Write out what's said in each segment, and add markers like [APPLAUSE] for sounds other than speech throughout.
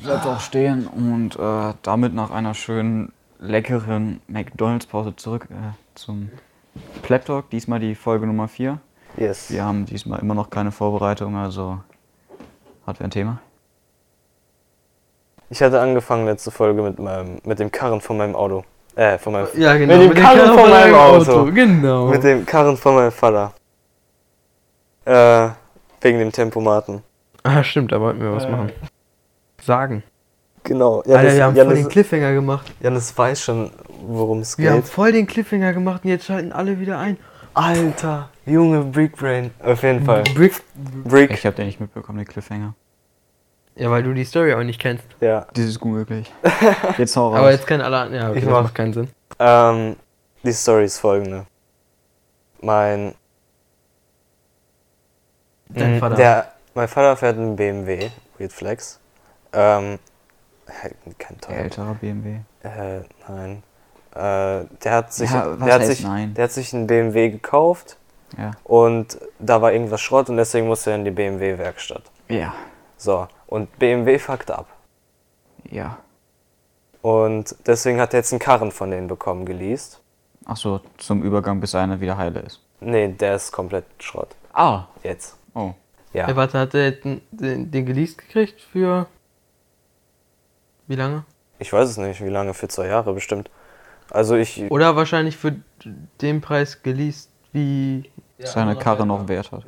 Bleibt auch stehen und äh, damit nach einer schönen, leckeren McDonalds-Pause zurück äh, zum Plap Talk. Diesmal die Folge Nummer 4. Yes. Wir haben diesmal immer noch keine Vorbereitung, also hat wer ein Thema? Ich hatte angefangen letzte Folge mit meinem, mit dem Karren von meinem Auto. Äh, von meinem, Ja, genau. Mit dem Karren von meinem Auto. Genau. mit dem Karren von meinem Vater. Äh, wegen dem Tempomaten. ah, stimmt, da wollten wir was machen. Sagen. Genau. Alter, wir haben voll den Janis, Cliffhanger gemacht. Janis weiß schon, worum es Wir haben geht. voll den Cliffhanger gemacht und jetzt schalten alle wieder ein. Alter, Junge Brickbrain. Auf jeden Fall. Brick. Brick. Ich habe den nicht mitbekommen, den Cliffhanger. Ja, weil du die Story auch nicht kennst. Ja. Das ist unmöglich. [LAUGHS] Jetzt hau raus. Aber jetzt kennen alle. Ja, okay, Ich das mach. macht keinen Sinn. Ähm, die Story ist folgende. Mein, Dein Vater. Der, mein Vater fährt einen BMW, Weird Flex. Ähm, kein Der teuer. ältere BMW. Äh, nein. Äh, der hat sich, Ja, der hat sich, nein? der hat sich einen BMW gekauft Ja. und da war irgendwas Schrott und deswegen musste er in die BMW-Werkstatt. Ja. So, und BMW fuckt ab. Ja. Und deswegen hat er jetzt einen Karren von denen bekommen, geleast. Achso, zum Übergang, bis einer wieder heile ist. Nee, der ist komplett Schrott. Ah. Jetzt. Oh. Ja. Ja, warte, hat er den, den geleast gekriegt für. Wie lange? Ich weiß es nicht, wie lange, für zwei Jahre bestimmt. Also ich, Oder wahrscheinlich für den Preis geleast, wie. Seine Karre noch Wert hat.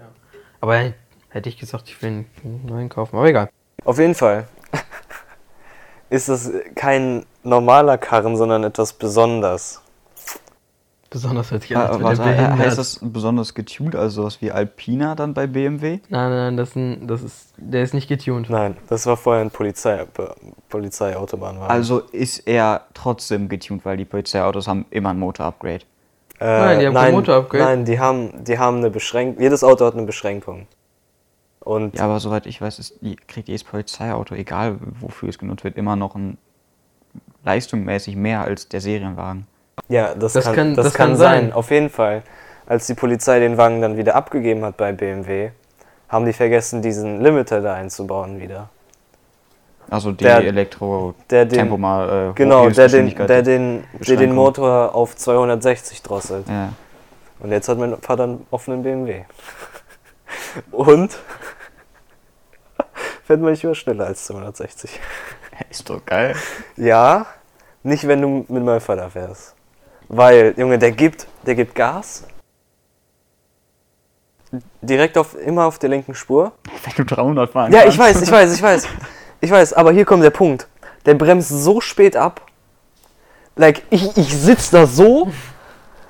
Aber hätte ich gesagt, ich will einen neuen kaufen. Aber egal. auf jeden Fall [LAUGHS] ist das kein normaler Karren, sondern etwas Besonderes. Besonders hört sich Ah, an, als was, he- behindert. heißt das besonders getuned, also sowas wie Alpina dann bei BMW? Nein, nein, das ist, ein, das ist. Der ist nicht getuned. Nein, das war vorher ein Polizei, Polizeiautobahn. Also ist er trotzdem getuned, weil die Polizeiautos haben immer ein Motor-Upgrade. äh, Nein, die haben kein Motorupgrade. Nein, die haben, die haben eine Beschränkung. Jedes Auto hat eine Beschränkung. Und Ja, aber soweit ich weiß, ist, kriegt jedes Polizeiauto, egal wofür es genutzt wird, immer noch ein leistungsmäßig mehr als der Serienwagen. Ja, das, Das kann, kann- das das kann kann sein. sein. Auf jeden Fall. Als die Polizei den Wagen dann wieder abgegeben hat bei BMW, haben die vergessen, diesen Limiter da einzubauen wieder. Also die Der- elektro Der den, tempo mal äh, genau, der den, der, den, der den. Motor auf 260 drosselt. Ja. Und jetzt hat mein Vater einen offenen BMW. [LAUGHS] Und [LAUGHS] fährt manchmal schneller als 260. Ist doch geil. Ja, nicht wenn du mit meinem Vater fährst. Weil, Junge, der gibt, der gibt Gas. Direkt auf, immer auf der linken Spur. Wenn du 300 fahren Ja, ich weiß, ich weiß, ich weiß. Ich weiß, aber hier kommt der Punkt. Der bremst so spät ab. Like, ich, ich sitz da so.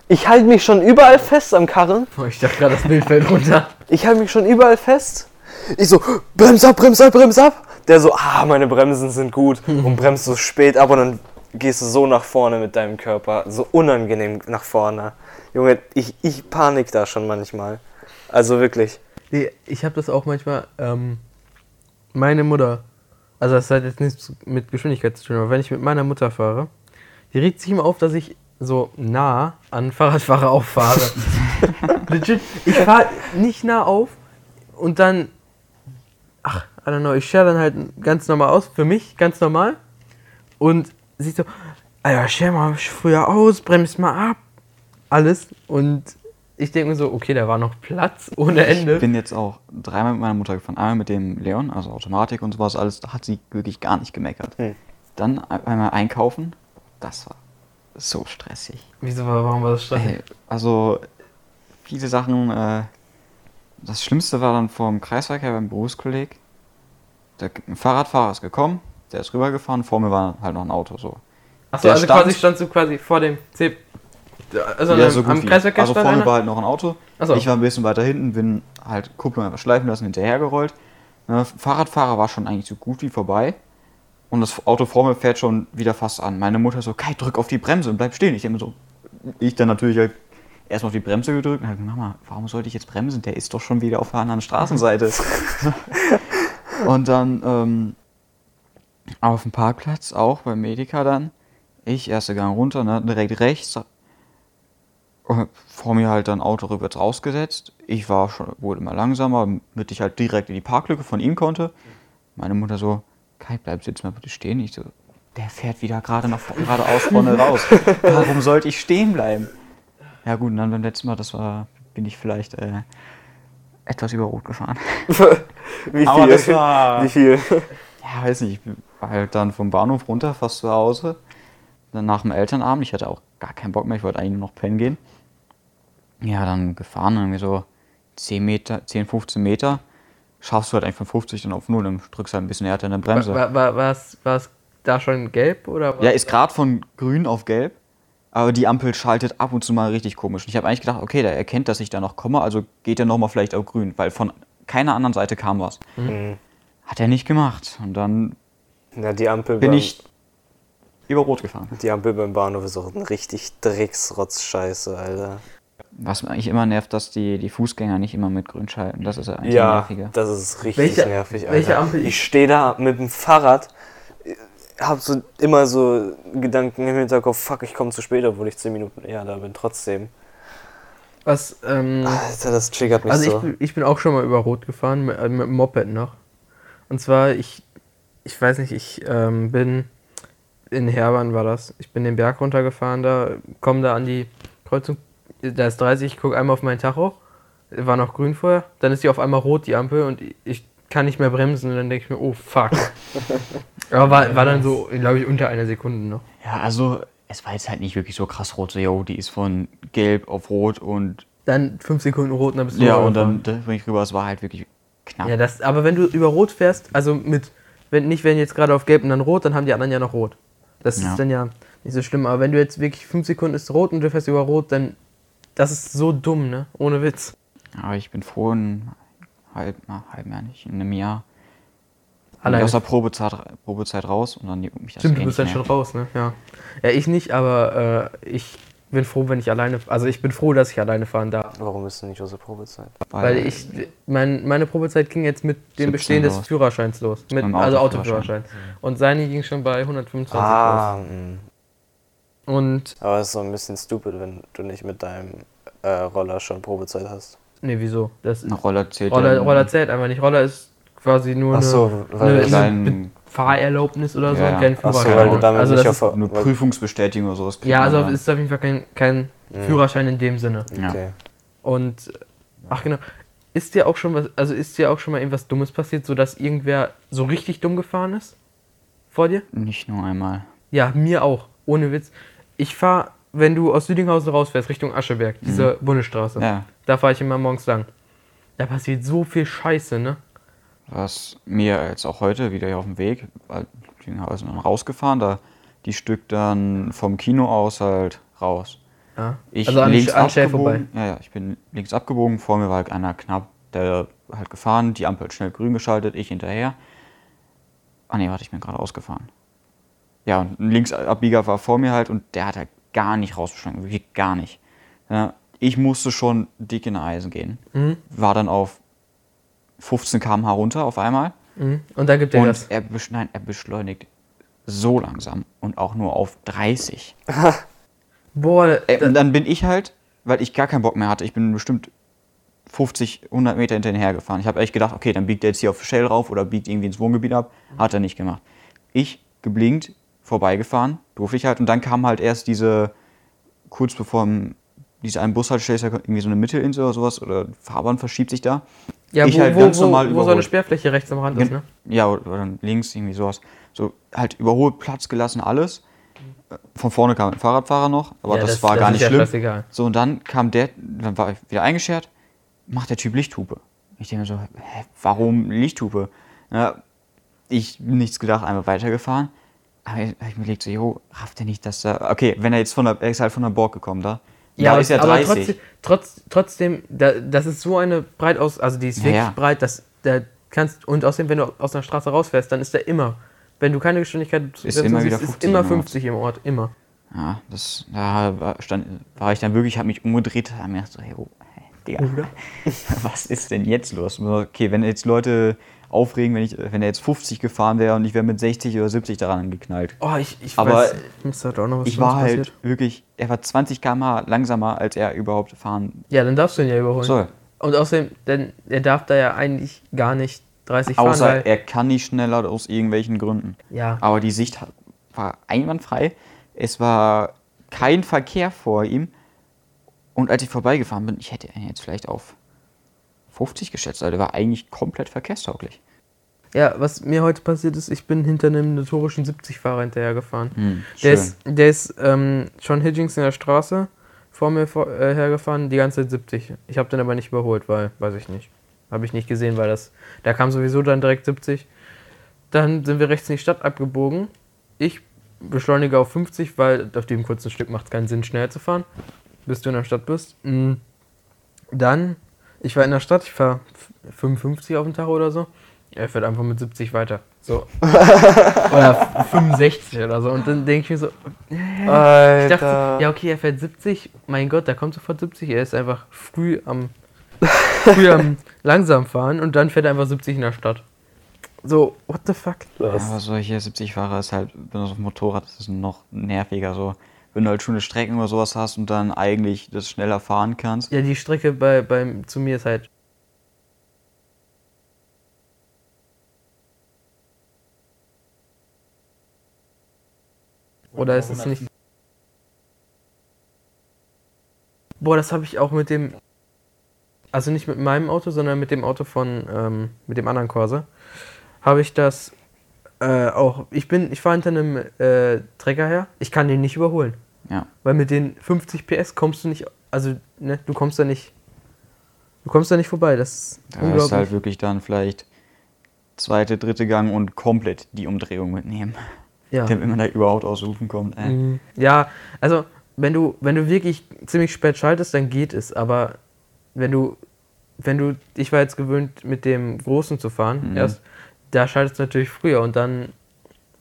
Ich halte mich schon überall fest am Karren. Oh, ich dachte gerade, das Bild fällt runter. Ich halte mich schon überall fest. Ich so, brems ab, brems ab, brems ab. Der so, ah, meine Bremsen sind gut. Und bremst so spät ab und dann gehst du so nach vorne mit deinem Körper. So unangenehm nach vorne. Junge, ich, ich panik da schon manchmal. Also wirklich. Nee, ich habe das auch manchmal. Ähm, meine Mutter, also das hat jetzt nichts mit Geschwindigkeit zu tun, aber wenn ich mit meiner Mutter fahre, die regt sich immer auf, dass ich so nah an Fahrradfahrer [LAUGHS] auffahre. [LAUGHS] Legit, ich fahre nicht nah auf und dann, ach, I don't know, ich scher dann halt ganz normal aus, für mich ganz normal. Und sie so, Alter, scher mal früher aus, bremst mal ab, alles. Und ich denke mir so, okay, da war noch Platz ohne Ende. Ich bin jetzt auch dreimal mit meiner Mutter gefahren. Einmal mit dem Leon, also Automatik und sowas alles. Da hat sie wirklich gar nicht gemeckert. Hm. Dann einmal einkaufen. Das war so stressig. Wieso, warum war das stressig? Ey, also viele Sachen. Äh, das Schlimmste war dann vor dem Kreisverkehr beim Berufskolleg. Der ein Fahrradfahrer ist gekommen, der ist rübergefahren. Vor mir war halt noch ein Auto so. Achso, also stand- quasi standst du quasi vor dem C. Also Ja, am, so am wie. Kreisverkehr Also vorne einer? war halt noch ein Auto. Achso. Ich war ein bisschen weiter hinten, bin halt Kupplung einfach schleifen lassen, hinterhergerollt. Ne, Fahrradfahrer war schon eigentlich so gut wie vorbei. Und das Auto vor mir fährt schon wieder fast an. Meine Mutter so, Kai, drück auf die Bremse und bleib stehen. Ich mir so, ich dann natürlich halt erstmal auf die Bremse gedrückt und halt, Mama, warum sollte ich jetzt bremsen? Der ist doch schon wieder auf der anderen Straßenseite. [LAUGHS] und dann ähm, auf dem Parkplatz auch beim Medica dann. Ich, erster Gang runter, ne, direkt rechts, vor mir halt dann Auto rückwärts rausgesetzt. Ich war schon, wurde immer langsamer, damit ich halt direkt in die Parklücke von ihm konnte. Meine Mutter so, Kai, bleib jetzt mal bitte stehen. Ich so, der fährt wieder gerade nach geradeaus vorne [LAUGHS] raus. Warum sollte ich stehen bleiben? Ja gut, und dann beim letzten Mal, das war, bin ich vielleicht äh, etwas über Rot gefahren. [LAUGHS] Wie viel? Aber das war- Wie viel? Ja, weiß nicht, halt dann vom Bahnhof runter, fast zu Hause. Dann nach dem Elternabend, ich hatte auch gar keinen Bock mehr, ich wollte eigentlich nur noch pennen gehen. Ja, dann gefahren, irgendwie so 10 Meter, 10, 15 Meter. Schaffst du halt eigentlich von 50 dann auf 0, dann drückst du halt ein bisschen härter in der Bremse. War, war, da schon gelb oder? Ja, ist gerade von grün auf gelb, aber die Ampel schaltet ab und zu mal richtig komisch. Und ich habe eigentlich gedacht, okay, der erkennt, dass ich da noch komme, also geht er nochmal vielleicht auf grün, weil von keiner anderen Seite kam was. Mhm. Hat er nicht gemacht. Und dann Na, die Ampel bin beim, ich über Rot gefahren. Die Ampel beim Bahnhof ist auch ein richtig Drecksrotz-Scheiße, Alter. Was mich eigentlich immer nervt, dass die, die Fußgänger nicht immer mit grün schalten. Das ist ja eigentlich Ja, nerviger. das ist richtig Welche- nervig, Alter. welche Ampel- Ich stehe da mit dem Fahrrad, hab so immer so Gedanken im Hinterkopf, fuck, ich komme zu spät, obwohl ich 10 Minuten eher da bin, trotzdem. Was, ähm, Alter, das triggert mich also ich, so. bin- ich bin auch schon mal über Rot gefahren, mit, äh, mit dem Moped noch. Und zwar, ich, ich weiß nicht, ich ähm, bin in Hermann war das. Ich bin den Berg runtergefahren da, komme da an die Kreuzung, da ist 30, ich gucke einmal auf meinen Tacho, war noch grün vorher, dann ist die auf einmal rot, die Ampel, und ich kann nicht mehr bremsen und dann denke ich mir, oh fuck. [LAUGHS] Aber war, war dann so, glaube ich, unter einer Sekunde noch. Ja, also es war jetzt halt nicht wirklich so krass rot. So, yo, die ist von gelb auf rot und Dann fünf Sekunden rot und dann bist du ja, und dann da bin ich rüber. Es war halt wirklich knapp. Ja, das, aber wenn du über Rot fährst, also mit, wenn nicht, wenn jetzt gerade auf Gelb und dann Rot, dann haben die anderen ja noch Rot. Das Ja. ist dann ja nicht so schlimm. Aber wenn du jetzt wirklich fünf Sekunden ist Rot und du fährst über Rot, dann, das ist so dumm, ne? Ohne Witz. Aber ich bin froh, in halb, na, halb Jahr nicht, in einem Jahr ich aus der Probezeit, Probezeit raus und dann juckt mich das Stimmt, eh du bist dann schon mehr. raus, ne? Ja. Ja, ich nicht, aber äh, ich bin froh, wenn ich alleine, also ich bin froh, dass ich alleine fahren darf. Warum bist du nicht aus der Probezeit? Weil ich, mein, meine Probezeit ging jetzt mit dem 17 Bestehen des los. Führerscheins los. Mit, dem also Autoführerschein. Autoführerschein. Und seine ging schon bei 125 Ah, mh. los. Und, aber es ist so ein bisschen stupid, wenn du nicht mit deinem äh, Roller schon Probezeit hast. nee, wieso? Das Roller zählt Roller, ja Roller zählt einfach nicht. Roller ist quasi nur Ach so, eine, weil eine, eine Fahrerlaubnis oder so Ja, und ja. kein Ach so, Führerschein. weil du damit also nicht auf eine Prüfungsbestätigung oder sowas. Ja, also ist auf jeden Fall kein, kein Führerschein in dem Sinne. Ja. Okay. Und ach genau, ist dir auch schon was, also ist dir auch schon mal irgendwas Dummes passiert, sodass irgendwer so richtig dumm gefahren ist? Vor dir? Nicht nur einmal. Ja, mir auch. Ohne Witz. Ich fahre, wenn du aus Südinghausen rausfährst, Richtung Ascheberg, diese Bundesstraße. Ja. Da fahre ich immer morgens lang. Da passiert so viel Scheiße, ne? Was mir jetzt auch heute wieder hier auf dem Weg, weil also dann rausgefahren, da die Stück dann vom Kino aus halt raus. Ja. Ich also an, links an Shell vorbei. abgebogen. Ja, ja, ich bin links abgebogen, vor mir war halt einer knapp, der halt gefahren, die Ampel schnell grün geschaltet, ich hinterher. Ah nee, warte, ich bin gerade ausgefahren. Ja, und ein Linksabbieger war vor mir halt und der hat halt gar nicht rausbeschlagen, wirklich gar nicht. Ja, ich musste schon dick in Eisen gehen. Mhm. War dann auf 15 km/h runter auf einmal. Mhm. Und dann gibt er Und das. er, nein, er beschleunigt so langsam und auch nur auf 30. Boah, Ey, und dann bin ich halt, weil ich gar keinen Bock mehr hatte, ich bin bestimmt 50, 100 Meter hinterher gefahren. Ich habe echt gedacht, okay, dann biegt er jetzt hier auf Shell rauf oder biegt irgendwie ins Wohngebiet ab. Hat er nicht gemacht. Ich geblinkt, vorbeigefahren, durfte ich halt. Und dann kam halt erst diese, kurz bevor diese einen Bushaltestelle ist ja irgendwie so eine Mittelinsel oder sowas oder Fahrbahn verschiebt sich da. Ja, ich wo, halt wo, ganz wo, normal wo so eine. Sperrfläche rechts am Rand ist, ne? Ja, oder dann links irgendwie sowas. So halt überholt, Platz gelassen, alles. Von vorne kam ein Fahrradfahrer noch, aber Ja, das, das- war das gar nicht schlimm. scheißegal. So, und dann kam der, dann war ich wieder eingeschert, macht der Typ Lichthupe. Ich denke mir so, hä, warum Lichthupe? Ja, ich nichts gedacht, einmal weitergefahren. Aber ich, ich mir überlegt so, jo, rafft der nicht, dass er. Okay, wenn er jetzt von der, er ist halt von der Borg gekommen da. Da aber- ist aber 30. trotzdem, trotz, trotzdem da, das ist so eine breit aus, also die ist Ja, wirklich ja. breit, dass da kannst, und außerdem, wenn du aus einer Straße rausfährst, dann ist der immer, wenn du keine Geschwindigkeit Ist immer siehst, wieder ist 50 immer im Ort. 50 im Ort, immer. Ja, das, da war, stand, war ich dann wirklich, habe mich umgedreht, habe mir gedacht so, hey, oh, hey, Digga, [LAUGHS] was ist denn jetzt los? Okay, wenn jetzt Leute aufregen, wenn, ich, wenn er jetzt 50 gefahren wäre und ich wäre mit 60 oder 70 daran geknallt. Oh, ich, ich Aber weiß, muss halt auch noch was Ich war halt passiert. wirklich, er war 20 km/h langsamer, als er überhaupt fahren Ja, dann darfst du ihn ja überholen. soll. Und außerdem, denn er darf da ja eigentlich gar nicht 30 fahren. Außer er kann nicht schneller aus irgendwelchen Gründen. ja, Aber die Sicht war einwandfrei. Es war kein Verkehr vor ihm. Und als ich vorbeigefahren bin, ich hätte ihn jetzt vielleicht auf 50 geschätzt. Also der war eigentlich komplett verkehrstauglich. ja, was mir heute passiert ist, ich bin hinter einem notorischen 70-Fahrer hinterhergefahren. Hm, Der ist, der ist ähm, schon Hitchings in der Straße vor mir vor, äh, hergefahren, die ganze Zeit 70. Ich habe den aber nicht überholt, weil, weiß ich nicht. Habe ich nicht gesehen, weil das, da kam sowieso dann direkt 70. Dann sind wir rechts in die Stadt abgebogen. Ich beschleunige auf 50, weil auf dem kurzen Stück macht es keinen Sinn, schnell zu fahren, bis du in der Stadt bist. Mm. Dann, ich war in der Stadt, ich fahre 55 auf den Tag oder so. Er fährt einfach mit 70 weiter. So. [LAUGHS] oder 65 oder so. Und dann denke ich mir so, Alter. ich dachte, ja, okay, er fährt 70. Mein Gott, da kommt sofort 70. Er ist einfach früh am, früh am [LAUGHS] langsam fahren und dann fährt er einfach 70 in der Stadt. So, what the fuck? Das- Aber solche 70-Fahrer ist halt, wenn du auf dem Motorrad das ist noch nerviger. So, wenn du halt schon eine Strecken oder sowas hast und dann eigentlich das schneller fahren kannst. Ja, die Strecke bei, beim, zu mir ist halt. Oder ist es nicht. Boah, das habe ich auch mit dem. Also nicht mit meinem Auto, sondern mit dem Auto von. Ähm, mit dem anderen Corsa. Habe ich das äh, auch. Ich bin. Ich fahre hinter einem äh, Trecker her. Ich kann den nicht überholen. Ja. Weil mit den 50 PS kommst du nicht, also ne, du kommst da nicht, du kommst da nicht vorbei. Das ist Da ist halt wirklich dann vielleicht zweite, dritte Gang und komplett die Umdrehung mitnehmen. ja. Wenn man da überhaupt aus Rufen kommt. Äh. Mhm. ja, also wenn du, wenn du wirklich ziemlich spät schaltest, dann geht es. Aber wenn du, wenn du, ich war jetzt gewöhnt, mit dem Großen zu fahren, Mhm. erst, da schaltest du natürlich früher und dann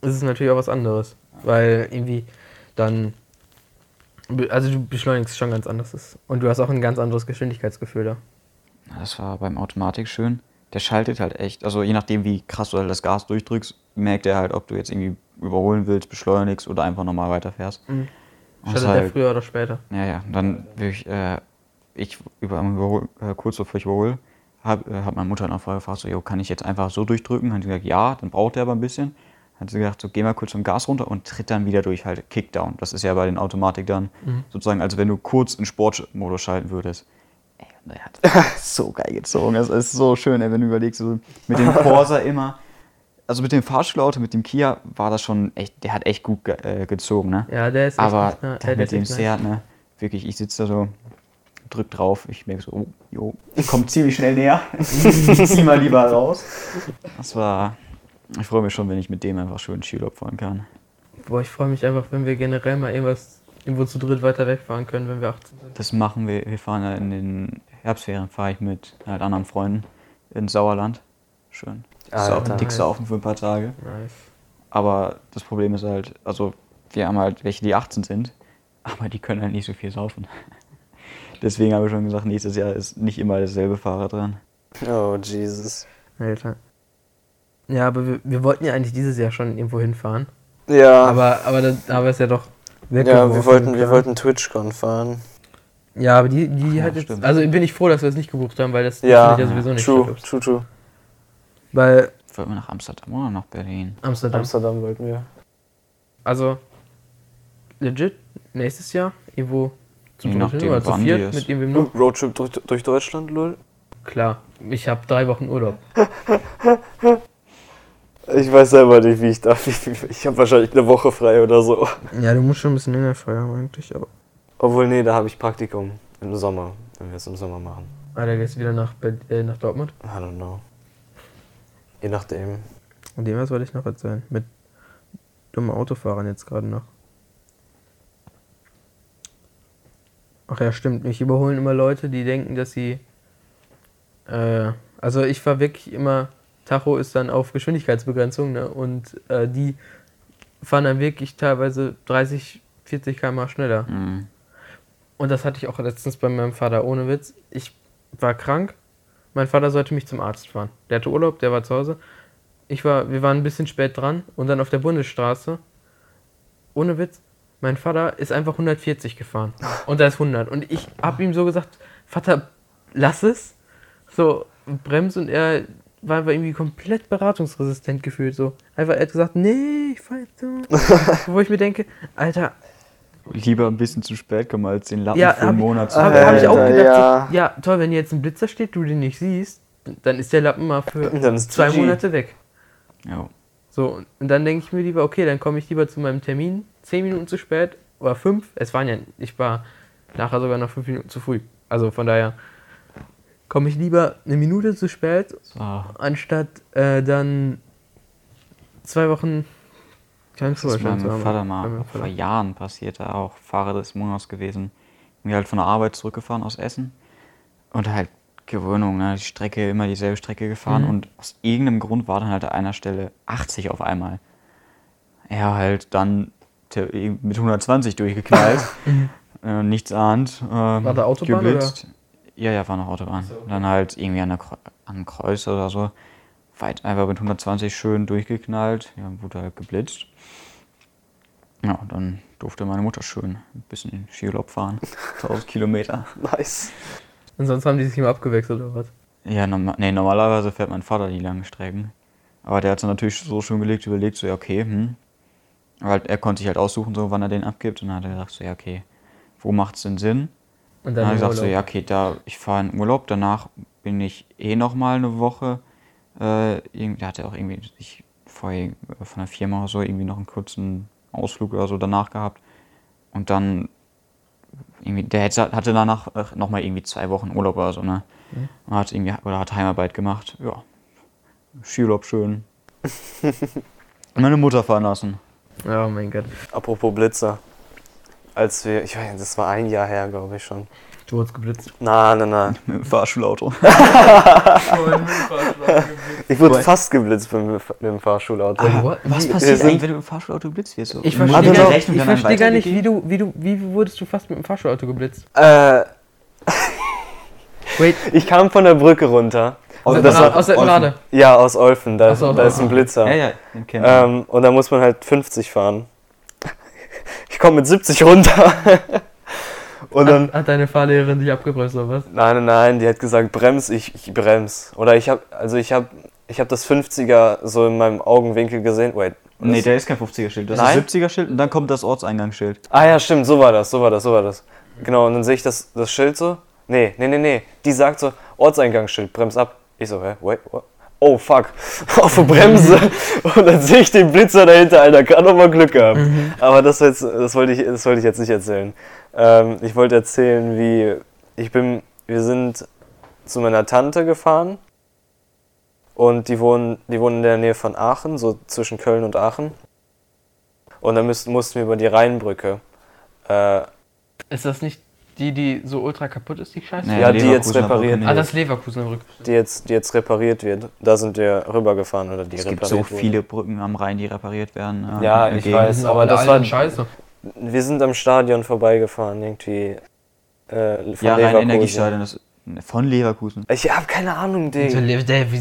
ist es natürlich auch was anderes. Weil irgendwie dann, also du beschleunigst schon ganz anders. Und du hast auch ein ganz anderes Geschwindigkeitsgefühl da. Das war beim Automatik schön. Der schaltet halt echt. Also je nachdem, wie krass du halt das Gas durchdrückst, merkt er halt, ob du jetzt irgendwie überholen willst, beschleunigst oder einfach normal weiterfährst. Mhm. Schaltet er halt, früher oder später? ja, ja. Und dann wirklich, äh, ich über überhol, äh, kurz bevor ich überhole, hab, äh, hat meine Mutter noch vorher gefragt, so, jo, kann ich jetzt einfach so durchdrücken? Hat sie gesagt, ja, dann braucht er aber ein bisschen. Hat sie gesagt, so, geh mal kurz vom Gas runter und tritt dann wieder durch halt Kickdown. Das ist ja bei den Automatik dann Mhm. sozusagen, als wenn du kurz in Sportmodus schalten würdest. Ey, und er hat [LAUGHS] so geil gezogen. Es ist so schön, ey, wenn du überlegst, so mit dem Corsa immer. Also mit dem Fahrstuhlauto, mit dem Kia war das schon echt, der hat echt gut ge äh, gezogen, ne? Ja, der ist echt Aber nicht, ne, der mit dem echt. Seat, ne? Wirklich, ich sitze da so, drück drauf, ich merke so, oh, jo, kommt ziemlich schnell näher. [LAUGHS] Zieh mal lieber raus. Das war, ich freue mich schon, wenn ich mit dem einfach schön Skiurlaub fahren kann. Boah, ich freue mich einfach, wenn wir generell mal irgendwas irgendwo zu dritt weiter wegfahren können, wenn wir 18 sind. Das machen wir, wir fahren ja in den Herbstferien, fahre ich mit halt anderen Freunden ins Sauerland. Schön. Das ist auch Alter. ein dickster Saufen für ein paar Tage. Nice. Aber das Problem ist halt, also wir haben halt welche, die 18 sind, aber die können halt nicht so viel saufen. [LAUGHS] Deswegen habe ich schon gesagt, nächstes Jahr ist nicht immer dasselbe Fahrer dran. Oh, Jesus. Alter. Ja, aber wir, wir wollten ja eigentlich dieses Jahr schon irgendwo hinfahren. Ja, Aber, aber da haben wir es ja doch ja wir wollten, wir wollten TwitchCon fahren. Ja, aber die, die Ja, hat jetzt. stimmt. Also bin ich froh, dass wir es nicht gebucht haben, weil das Ja, ja sowieso nicht true, true, true. Weil Wollten wir nach Amsterdam oder nach Berlin? Amsterdam. Amsterdam wollten wir. Also legit, nächstes Jahr irgendwo zu Je dritt oder zu viert mit irgendwem noch. Roadtrip durch, durch Deutschland, lol. Klar, ich habe drei Wochen Urlaub. [LAUGHS] Ich weiß selber nicht, wie ich da. [LAUGHS] Ich habe wahrscheinlich eine Woche frei oder so. Ja, du musst schon ein bisschen länger feiern eigentlich, aber. Obwohl, nee, da habe ich Praktikum im Sommer, wenn wir es im Sommer machen. Ah, da gehst du wieder nach, äh, nach Dortmund. I don't know. Je nachdem. Und dem was wollte ich noch erzählen? Mit dummen Autofahrern jetzt gerade noch. Ach ja, stimmt. Mich überholen immer Leute, die denken, dass sie. Äh, also ich fahre wirklich immer. Tacho ist dann auf Geschwindigkeitsbegrenzung, ne? Und äh, die fahren dann wirklich teilweise 30, 40 km schneller. Mhm. Und das hatte ich auch letztens bei meinem Vater, ohne Witz. Ich war krank. Mein Vater sollte mich zum Arzt fahren. Der hatte Urlaub, der war zu Hause. Ich war, wir waren ein bisschen spät dran und dann auf der Bundesstraße. Ohne Witz. Mein Vater ist einfach 140 gefahren. [LAUGHS] Und da ist 100. Und ich habe ihm so gesagt, Vater, lass es. So, bremst und er war einfach irgendwie komplett beratungsresistent gefühlt. So. Einfach, er hat gesagt, nee, ich so. [LAUGHS] Wo ich mir denke, Alter, Lieber ein bisschen zu spät kommen, als den Lappen ja, für einen Monat zu hab, hab ich auch gedacht, ja. so, ja, toll, wenn jetzt ein Blitzer steht, du den nicht siehst, dann ist der Lappen mal für [LAUGHS] zwei GG. Monate weg. Ja. So, und dann denke ich mir lieber, okay, dann komme ich lieber zu meinem Termin, zehn Minuten zu spät oder fünf. Es waren ja, ich war nachher sogar noch fünf Minuten zu früh. Also von daher komme ich lieber eine Minute zu spät, So. anstatt äh, dann zwei Wochen keinen Führerschein zu haben. Vater mal vor. Jahren passiert, er auch Fahrer des Monats gewesen. Mir halt von der Arbeit zurückgefahren aus Essen und halt Gewöhnung, ne? die Strecke, immer dieselbe Strecke gefahren Mhm. und aus irgendeinem Grund war dann halt an einer Stelle 80 auf einmal. Er halt dann mit 120 durchgeknallt, [LAUGHS] äh, nichts ahnt. Ähm, War da Autobahn geblitzt. Ja, ja, war noch Autobahn. Dann halt irgendwie an der an Kreuz oder so. Weit einfach mit 120 schön durchgeknallt. Ja, wurde halt geblitzt. Ja, und dann durfte meine Mutter schön ein bisschen in Skiurlaub fahren. [LAUGHS] 1000 Kilometer. Nice. Und sonst haben die sich immer abgewechselt oder was? Ja, norma nee, normalerweise fährt mein Vater die langen Strecken. Aber der hat es natürlich so schon gelegt, überlegt, so, ja, okay, hm. Halt, er konnte sich halt aussuchen, so, wann er den abgibt. Und dann hat er gesagt, so, ja, okay, wo macht es denn Sinn? Und Dann habe im ich gesagt, so, Urlaub. ja, okay, da, ich fahre in Urlaub, danach bin ich eh noch mal eine Woche. Äh, irgendwie, der hatte auch irgendwie sich vorher äh, von der Firma oder so irgendwie noch einen kurzen Ausflug oder so danach gehabt. Und dann irgendwie, der hatte danach äh, noch mal irgendwie zwei Wochen Urlaub oder so, ne? Und hat irgendwie, oder hat Heimarbeit gemacht, ja. Skiurlaub schön. [LAUGHS] Meine Mutter fahren lassen. Oh mein Gott. Apropos Blitzer. Als wir, ich weiß nicht, das war ein Jahr her, glaube ich schon. Du wurdest geblitzt. Na, na, na. [LAUGHS] Mit dem Fahrschulauto. [LAUGHS] [LAUGHS] Ich wurde fast geblitzt mit, dem- mit dem Fahrschulauto. What? Was passiert eigentlich, wenn du im Fahrschulauto geblitzt wirst? Ich verstehe gar, Rechnung ich verstehe gar nicht, wie du, wie du, wie wurdest du fast mit dem Fahrschulauto geblitzt? Äh, Wait, ich kam von der Brücke runter. aus, das der, war aus der Olfen. Ja, aus Olfen, da, so, da ist ein Blitzer. Ja, ja. Ähm, und da muss man halt 50 fahren. Ich komme mit 70 runter. [LAUGHS] Und dann, Hat, hat deine Fahrlehrerin dich abgebremst oder was? nein, nein, nein, die hat gesagt, brems, ich, ich brems. Oder ich habe, also ich habe, ich habe das 50er so in meinem Augenwinkel gesehen. Wait. nee, der ist kein 50er-Schild. Das Nein? ist 70er-Schild und dann kommt das Ortseingangsschild. Ah ja, stimmt, so war das, so war das, so war das. Genau, und dann sehe ich das, das Schild so. Nee, nee, nee, nee. Die sagt so, Ortseingangsschild, brems ab. Ich so, hä, wait, what? Oh fuck, [LAUGHS] auf der Bremse. [LAUGHS] Und dann sehe ich den Blitzer dahinter, Alter, kann doch mal Glück haben. Aber das, jetzt, das, wollte ich, das wollte ich jetzt nicht erzählen. Ähm, ich wollte erzählen, wie ich bin, wir sind zu meiner Tante gefahren. Und die wohnen, die wohnen in der Nähe von Aachen, so zwischen Köln und Aachen. Und dann müssten, mussten wir über die Rheinbrücke. Äh, Ist das nicht die, die so ultra kaputt ist, die Scheiße? Nee, Ja, die jetzt repariert. nicht. Ah, das ist Leverkusener Brücke. die jetzt, die jetzt repariert wird. Da sind wir rübergefahren oder die es gibt repariert so wurde. viele Brücken am Rhein, die repariert werden. äh, Ja, ich Gegend. weiß. aber das war- Scheiße. Wir sind am Stadion vorbeigefahren, irgendwie. Äh, von Ja, Leverkusen. Energiestadion. Das, von Leverkusen. Ich hab keine Ahnung, So, Digga.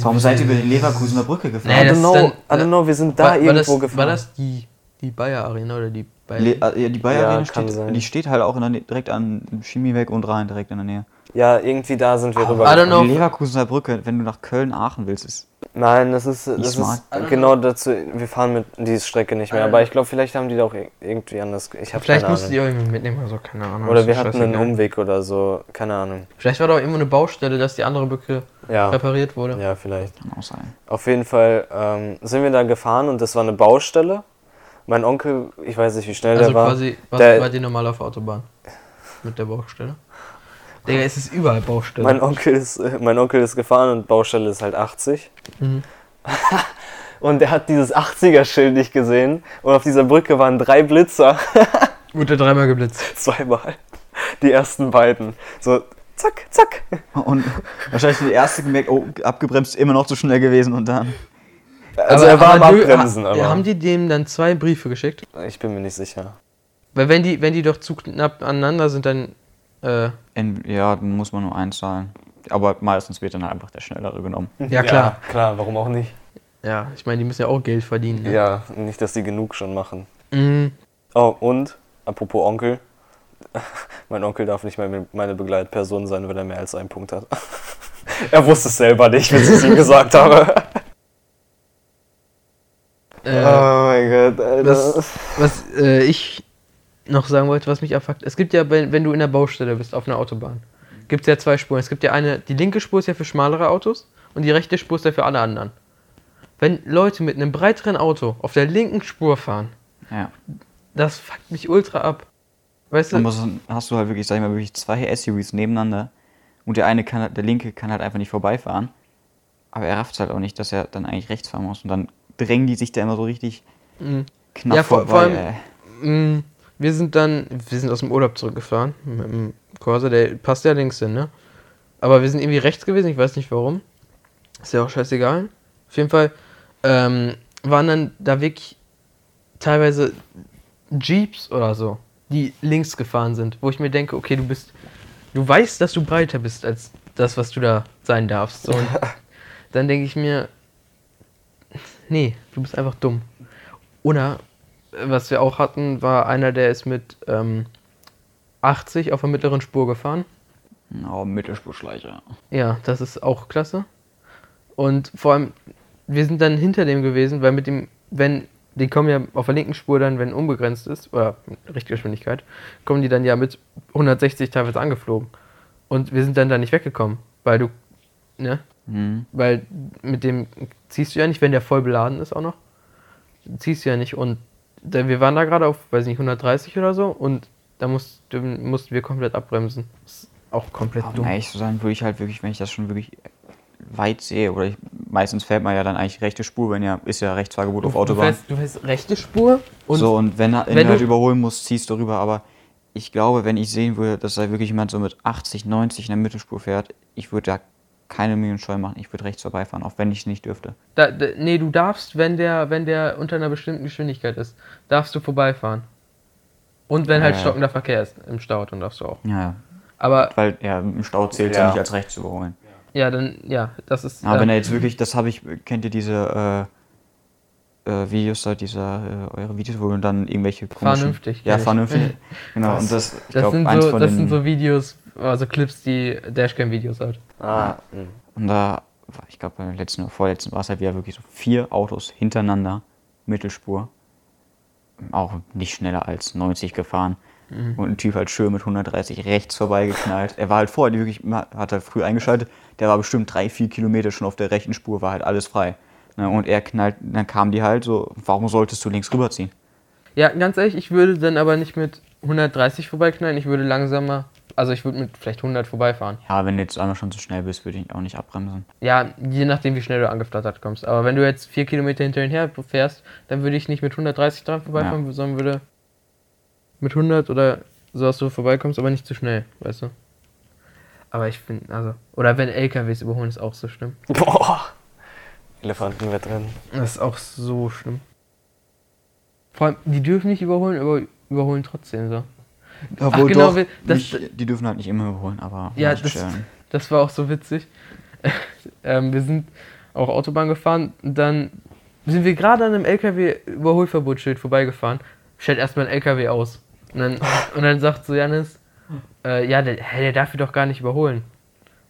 Warum seid ihr über die Leverkusener Brücke Nee, gefahren? I das don't know, dann- I don't know, wir sind da war, war, irgendwo das, gefahren. war das die, die Bayer Arena oder die Bayer? Le äh, ja, die Bayer Ja, Arena kann steht, die steht halt auch in der, direkt an Chemieweg und Rhein, direkt in der Nähe. Ja, irgendwie da sind wir I don't rübergefahren. know. Die Leverkusener Brücke, wenn du nach Köln, Aachen willst, ist. Nein, das ist, das smart. ist genau dazu. Wir fahren mit diese Strecke nicht mehr. I don't Aber ich glaube, vielleicht haben die da auch ir- irgendwie anders. Ich habe Vielleicht keine musst du die Ahnung. irgendwie mitnehmen oder so, keine Ahnung. Oder wir hatten einen. Umweg oder so. Keine Ahnung. Vielleicht war da auch irgendwo eine Baustelle, dass die andere Brücke Ja, repariert wurde. ja, vielleicht. Kann auch sein. Auf jeden Fall ähm, sind wir da gefahren und das war eine Baustelle. Mein Onkel, ich weiß nicht, wie schnell Also der war. quasi, was Der- war die normal auf der Autobahn? Mit der Baustelle? Digga, es ist überall Baustelle. Mein Onkel, ist, äh, mein Onkel ist gefahren und Baustelle ist halt 80. Mhm. [LAUGHS] Und der hat dieses 80er-Schild nicht gesehen. Und auf dieser Brücke waren drei Blitzer. [LAUGHS] Wurde dreimal geblitzt. Zweimal. Die ersten beiden. So, zack, zack. Und wahrscheinlich der erste gemerkt, oh, abgebremst, immer noch zu schnell gewesen und dann. Also er war am du- Abbremsen, ha- aber. Haben die dem dann zwei Briefe geschickt? ich bin mir nicht sicher. Weil wenn die, wenn die doch zu knapp aneinander sind, dann. Äh, In, ja, dann muss man nur eins zahlen. Aber meistens wird dann halt einfach der Schnellere genommen. ja klar. Ja, klar, warum auch nicht? Ja, ich meine, die müssen ja auch Geld verdienen. Ne? Ja, nicht, dass die genug schon machen. Mhm. Oh, und, apropos Onkel. [LAUGHS] Mein Onkel darf nicht mehr meine Begleitperson sein, weil er mehr als einen Punkt hat. [LAUGHS] Er wusste es selber nicht, bis ich es ihm gesagt habe. Äh, oh mein Gott, Alter. was was äh, ich noch sagen wollte, was mich abfuckt. Es gibt ja, wenn, wenn du in der Baustelle bist, auf einer Autobahn, gibt es ja zwei Spuren. Es gibt ja eine, die linke Spur ist ja für schmalere Autos und die rechte Spur ist ja für alle anderen. Wenn Leute mit einem breiteren Auto auf der linken Spur fahren, Ja. das fuckt mich ultra ab. Weißt du? Dann muss, hast du halt wirklich, sag ich mal, wirklich zwei SUVs nebeneinander und der eine kann halt, der linke kann halt einfach nicht vorbeifahren. Aber er rafft halt auch nicht, dass er dann eigentlich rechts fahren muss. Und dann drängen die sich da immer so richtig Mhm. knapp Ja, vor- vorbei. vor allem- ey. Mm, Wir sind dann, wir sind aus dem Urlaub zurückgefahren mit dem Corsa, der passt ja links hin, ne? Aber wir sind irgendwie rechts gewesen, ich weiß nicht warum. Ist ja auch scheißegal. Auf jeden Fall ähm, waren dann da wirklich teilweise Jeeps oder so, die links gefahren sind, wo ich mir denke, okay, du bist, du weißt, dass du breiter bist als das, was du da sein darfst. So, und [LAUGHS] dann denke ich mir, nee, du bist einfach dumm. Oder äh, was wir auch hatten, war einer, der ist mit ähm, 80 auf der mittleren Spur gefahren. Oh, Mittelspurschleicher. Ja, das ist auch klasse. Und vor allem, wir sind dann hinter dem gewesen, weil mit dem, wenn, die kommen ja auf der linken Spur dann, wenn unbegrenzt ist, oder Richtgeschwindigkeit, kommen die dann ja mit 160 teilweise angeflogen. Und wir sind dann da nicht weggekommen, weil du, ne, Mhm. weil mit dem ziehst du ja nicht, wenn der voll beladen ist auch noch. Ziehst du ja nicht. Und da, wir waren da gerade auf, weiß nicht, 130 oder so und da mussten, mussten wir komplett abbremsen. Das ist auch komplett Um dumm. ehrlich zu sein, würde ich halt wirklich, wenn ich das schon wirklich weit sehe, oder ich, meistens fährt man ja dann eigentlich rechte Spur, wenn ja, ist ja Rechtsfahrgebot auf Du Autobahn. fährst, du fährst rechte Spur und so, und wenn, er- wenn, wenn du halt du- überholen musst, ziehst du rüber, aber ich glaube, wenn ich sehen würde, dass da wirklich jemand so mit 80, 90 in der Mittelspur fährt, ich würde da keine Million Scheu machen, ich würde rechts vorbeifahren, auch wenn ich es nicht dürfte. da, da, nee, du darfst, wenn der, wenn der unter einer bestimmten Geschwindigkeit ist, darfst du vorbeifahren. Und wenn halt Ja, ja. stockender Verkehr ist im Stau, dann darfst du auch. Ja, ja. Aber Weil ja, im Stau zählt ja. Ja. nicht als rechts überholen. ja, dann, ja, das ist. Aber äh, wenn er jetzt wirklich, das habe ich, kennt ihr diese äh, äh, Videos da, dieser, äh, eure Videos, wo dann irgendwelche komischen... Vernünftig, Ja, vernünftig. [LAUGHS] genau, Was? und das, ich das, glaube, sind, eins so, von das den... sind so Videos, also Clips, die Dashcam-Videos halt. Ah, mh. Und da, ich glaube, beim letzten oder vorletzten war es halt wieder wirklich so vier Autos hintereinander, Mittelspur. Auch nicht schneller als 90 gefahren. Mhm. Und ein Typ halt schön mit 130 rechts vorbeigeknallt. Er war halt vorher wirklich, hat halt früh eingeschaltet, der war bestimmt drei, vier Kilometer schon auf der rechten Spur, war halt alles frei. Ne, Und er knallt, dann kam die halt so, warum solltest du links rüberziehen? Ja, ganz ehrlich, ich würde dann aber nicht mit 130 vorbeiknallen, ich würde langsamer, also ich würde mit vielleicht 100 vorbeifahren. Ja, wenn du jetzt einmal schon zu schnell bist, würde ich auch nicht abbremsen. Ja, je nachdem, wie schnell du angeflattert kommst. Aber wenn du jetzt 4 Kilometer hinter ihn her fährst, dann würde ich nicht mit 130 dran vorbeifahren, sondern würde mit 100 oder so, dass du vorbeikommst, aber nicht zu schnell, weißt du? Aber ich finde, also, oder wenn LKWs überholen, ist auch so schlimm. Boah. Elefantenwettrennen. Das ist auch so schlimm. Vor allem, die dürfen nicht überholen, aber überholen trotzdem so. Obwohl genau, doch, das- nicht, die dürfen halt nicht immer überholen, aber Ja, das, Stellen. das war auch so witzig. [LAUGHS] ähm, wir sind auch Autobahn gefahren und dann sind wir gerade an einem LKW-Überholverbotsschild vorbeigefahren. Stellt erstmal ein LKW aus. Und dann, und dann sagt so Janis, äh, ja, der, hä, der darf ich doch gar nicht überholen.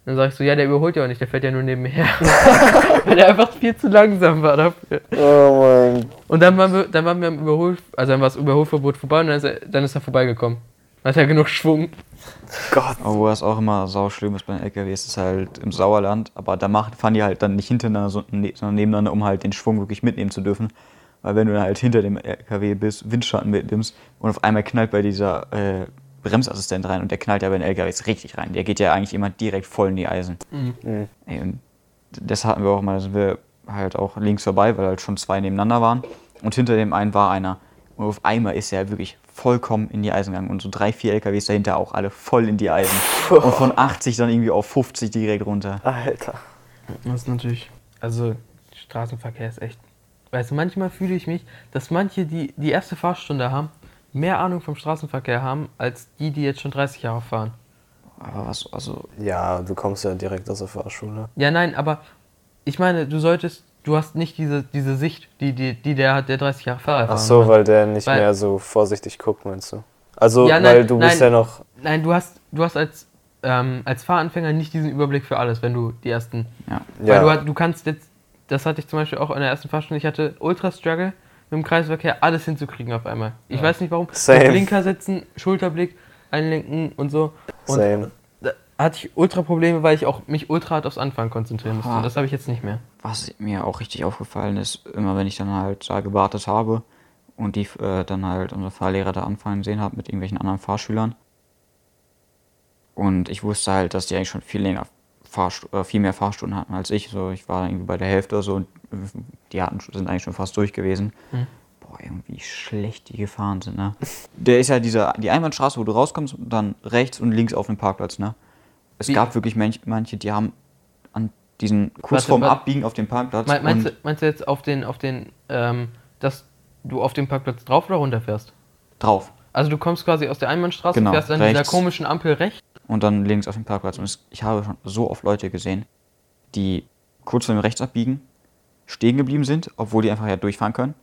Dann sag ich so, ja, der überholt ja auch nicht, der fährt ja nur neben mir her. [LAUGHS] Weil der einfach viel zu langsam war dafür. Oh mein Und dann waren wir, dann waren wir am Überhol, also dann war das Überholverbot vorbei und dann ist er, dann ist er vorbeigekommen. Dann hat er genug Schwung. Gott. Obwohl das auch immer sau schlimm ist bei den LKWs, ist halt im Sauerland, aber da machen, fahren die halt dann nicht hintereinander, so- sondern nebeneinander, um halt den Schwung wirklich mitnehmen zu dürfen. Weil wenn du dann halt hinter dem LKW bist, Windschatten mitnimmst und auf einmal knallt bei dieser äh, Bremsassistent rein und der knallt ja bei den LKWs richtig rein. Der geht ja eigentlich immer direkt voll in die Eisen. Mhm. Ey, und das hatten wir auch mal, da sind wir halt auch links vorbei, weil halt schon zwei nebeneinander waren. Und hinter dem einen war einer. Und auf einmal ist er wirklich vollkommen in die Eisen gegangen. Und so drei, vier LKWs dahinter auch alle voll in die Eisen. Und von 80 dann irgendwie auf 50 direkt runter. Alter. Das ist natürlich. Also, Straßenverkehr ist echt. Weißt du, manchmal fühle ich mich, dass manche, die die erste Fahrstunde haben, mehr Ahnung vom Straßenverkehr haben, als die, die jetzt schon 30 Jahre fahren. Aber was, also, Ja, du kommst ja direkt aus der Fahrschule. Ja, nein, aber ich meine, du solltest, du hast nicht diese, diese Sicht, die, die, die der hat, der 30 Jahre Fahrer Ach so, weil der nicht Weil- mehr so vorsichtig guckt, meinst du? Also, Ja, nein, weil du bist nein. ja noch. Nein, du hast, du hast als ähm, als Fahranfänger nicht diesen Überblick für alles, wenn du die ersten. Ja. Weil Ja. du, hat- du kannst jetzt, das hatte ich zum Beispiel auch in der ersten Fahrstunde, ich hatte Ultra-Struggle mit dem Kreisverkehr alles hinzukriegen auf einmal. Ich weiß nicht warum. Same. Blinker setzen, Schulterblick einlenken und so. Und Same. da hatte ich Ultra-Probleme, weil ich auch mich ultra hart aufs Anfahren konzentrieren musste. Und das habe ich jetzt nicht mehr. Was mir auch richtig aufgefallen ist, immer wenn ich dann halt da gewartet habe und die äh, dann halt unsere Fahrlehrer da anfangen sehen habe mit irgendwelchen anderen Fahrschülern. Und ich wusste halt, dass die eigentlich schon viel länger Fahrstu äh, viel mehr Fahrstunden hatten als ich. So, ich war irgendwie bei der Hälfte oder so und äh, die hatten, sind eigentlich schon fast durch gewesen. Boah, irgendwie schlecht die gefahren sind, ne? [LAUGHS] Der ist ja dieser, die Einbahnstraße, wo du rauskommst und dann rechts und links auf dem Parkplatz, ne? Es Wie- gab wirklich manch, manche, die haben an diesen kurz vorm. Abbiegen auf dem Parkplatz Me- Meinst, du, meinst du jetzt auf den, auf den, ähm, dass du auf dem Parkplatz drauf oder runter fährst? drauf Also du kommst quasi aus der Einbahnstraße, Genau, fährst an dieser rechts. komischen Ampel rechts. Und dann links auf dem Parkplatz. Und ich habe schon so oft Leute gesehen, die kurz vor dem Rechtsabbiegen stehen geblieben sind, obwohl die einfach ja durchfahren können.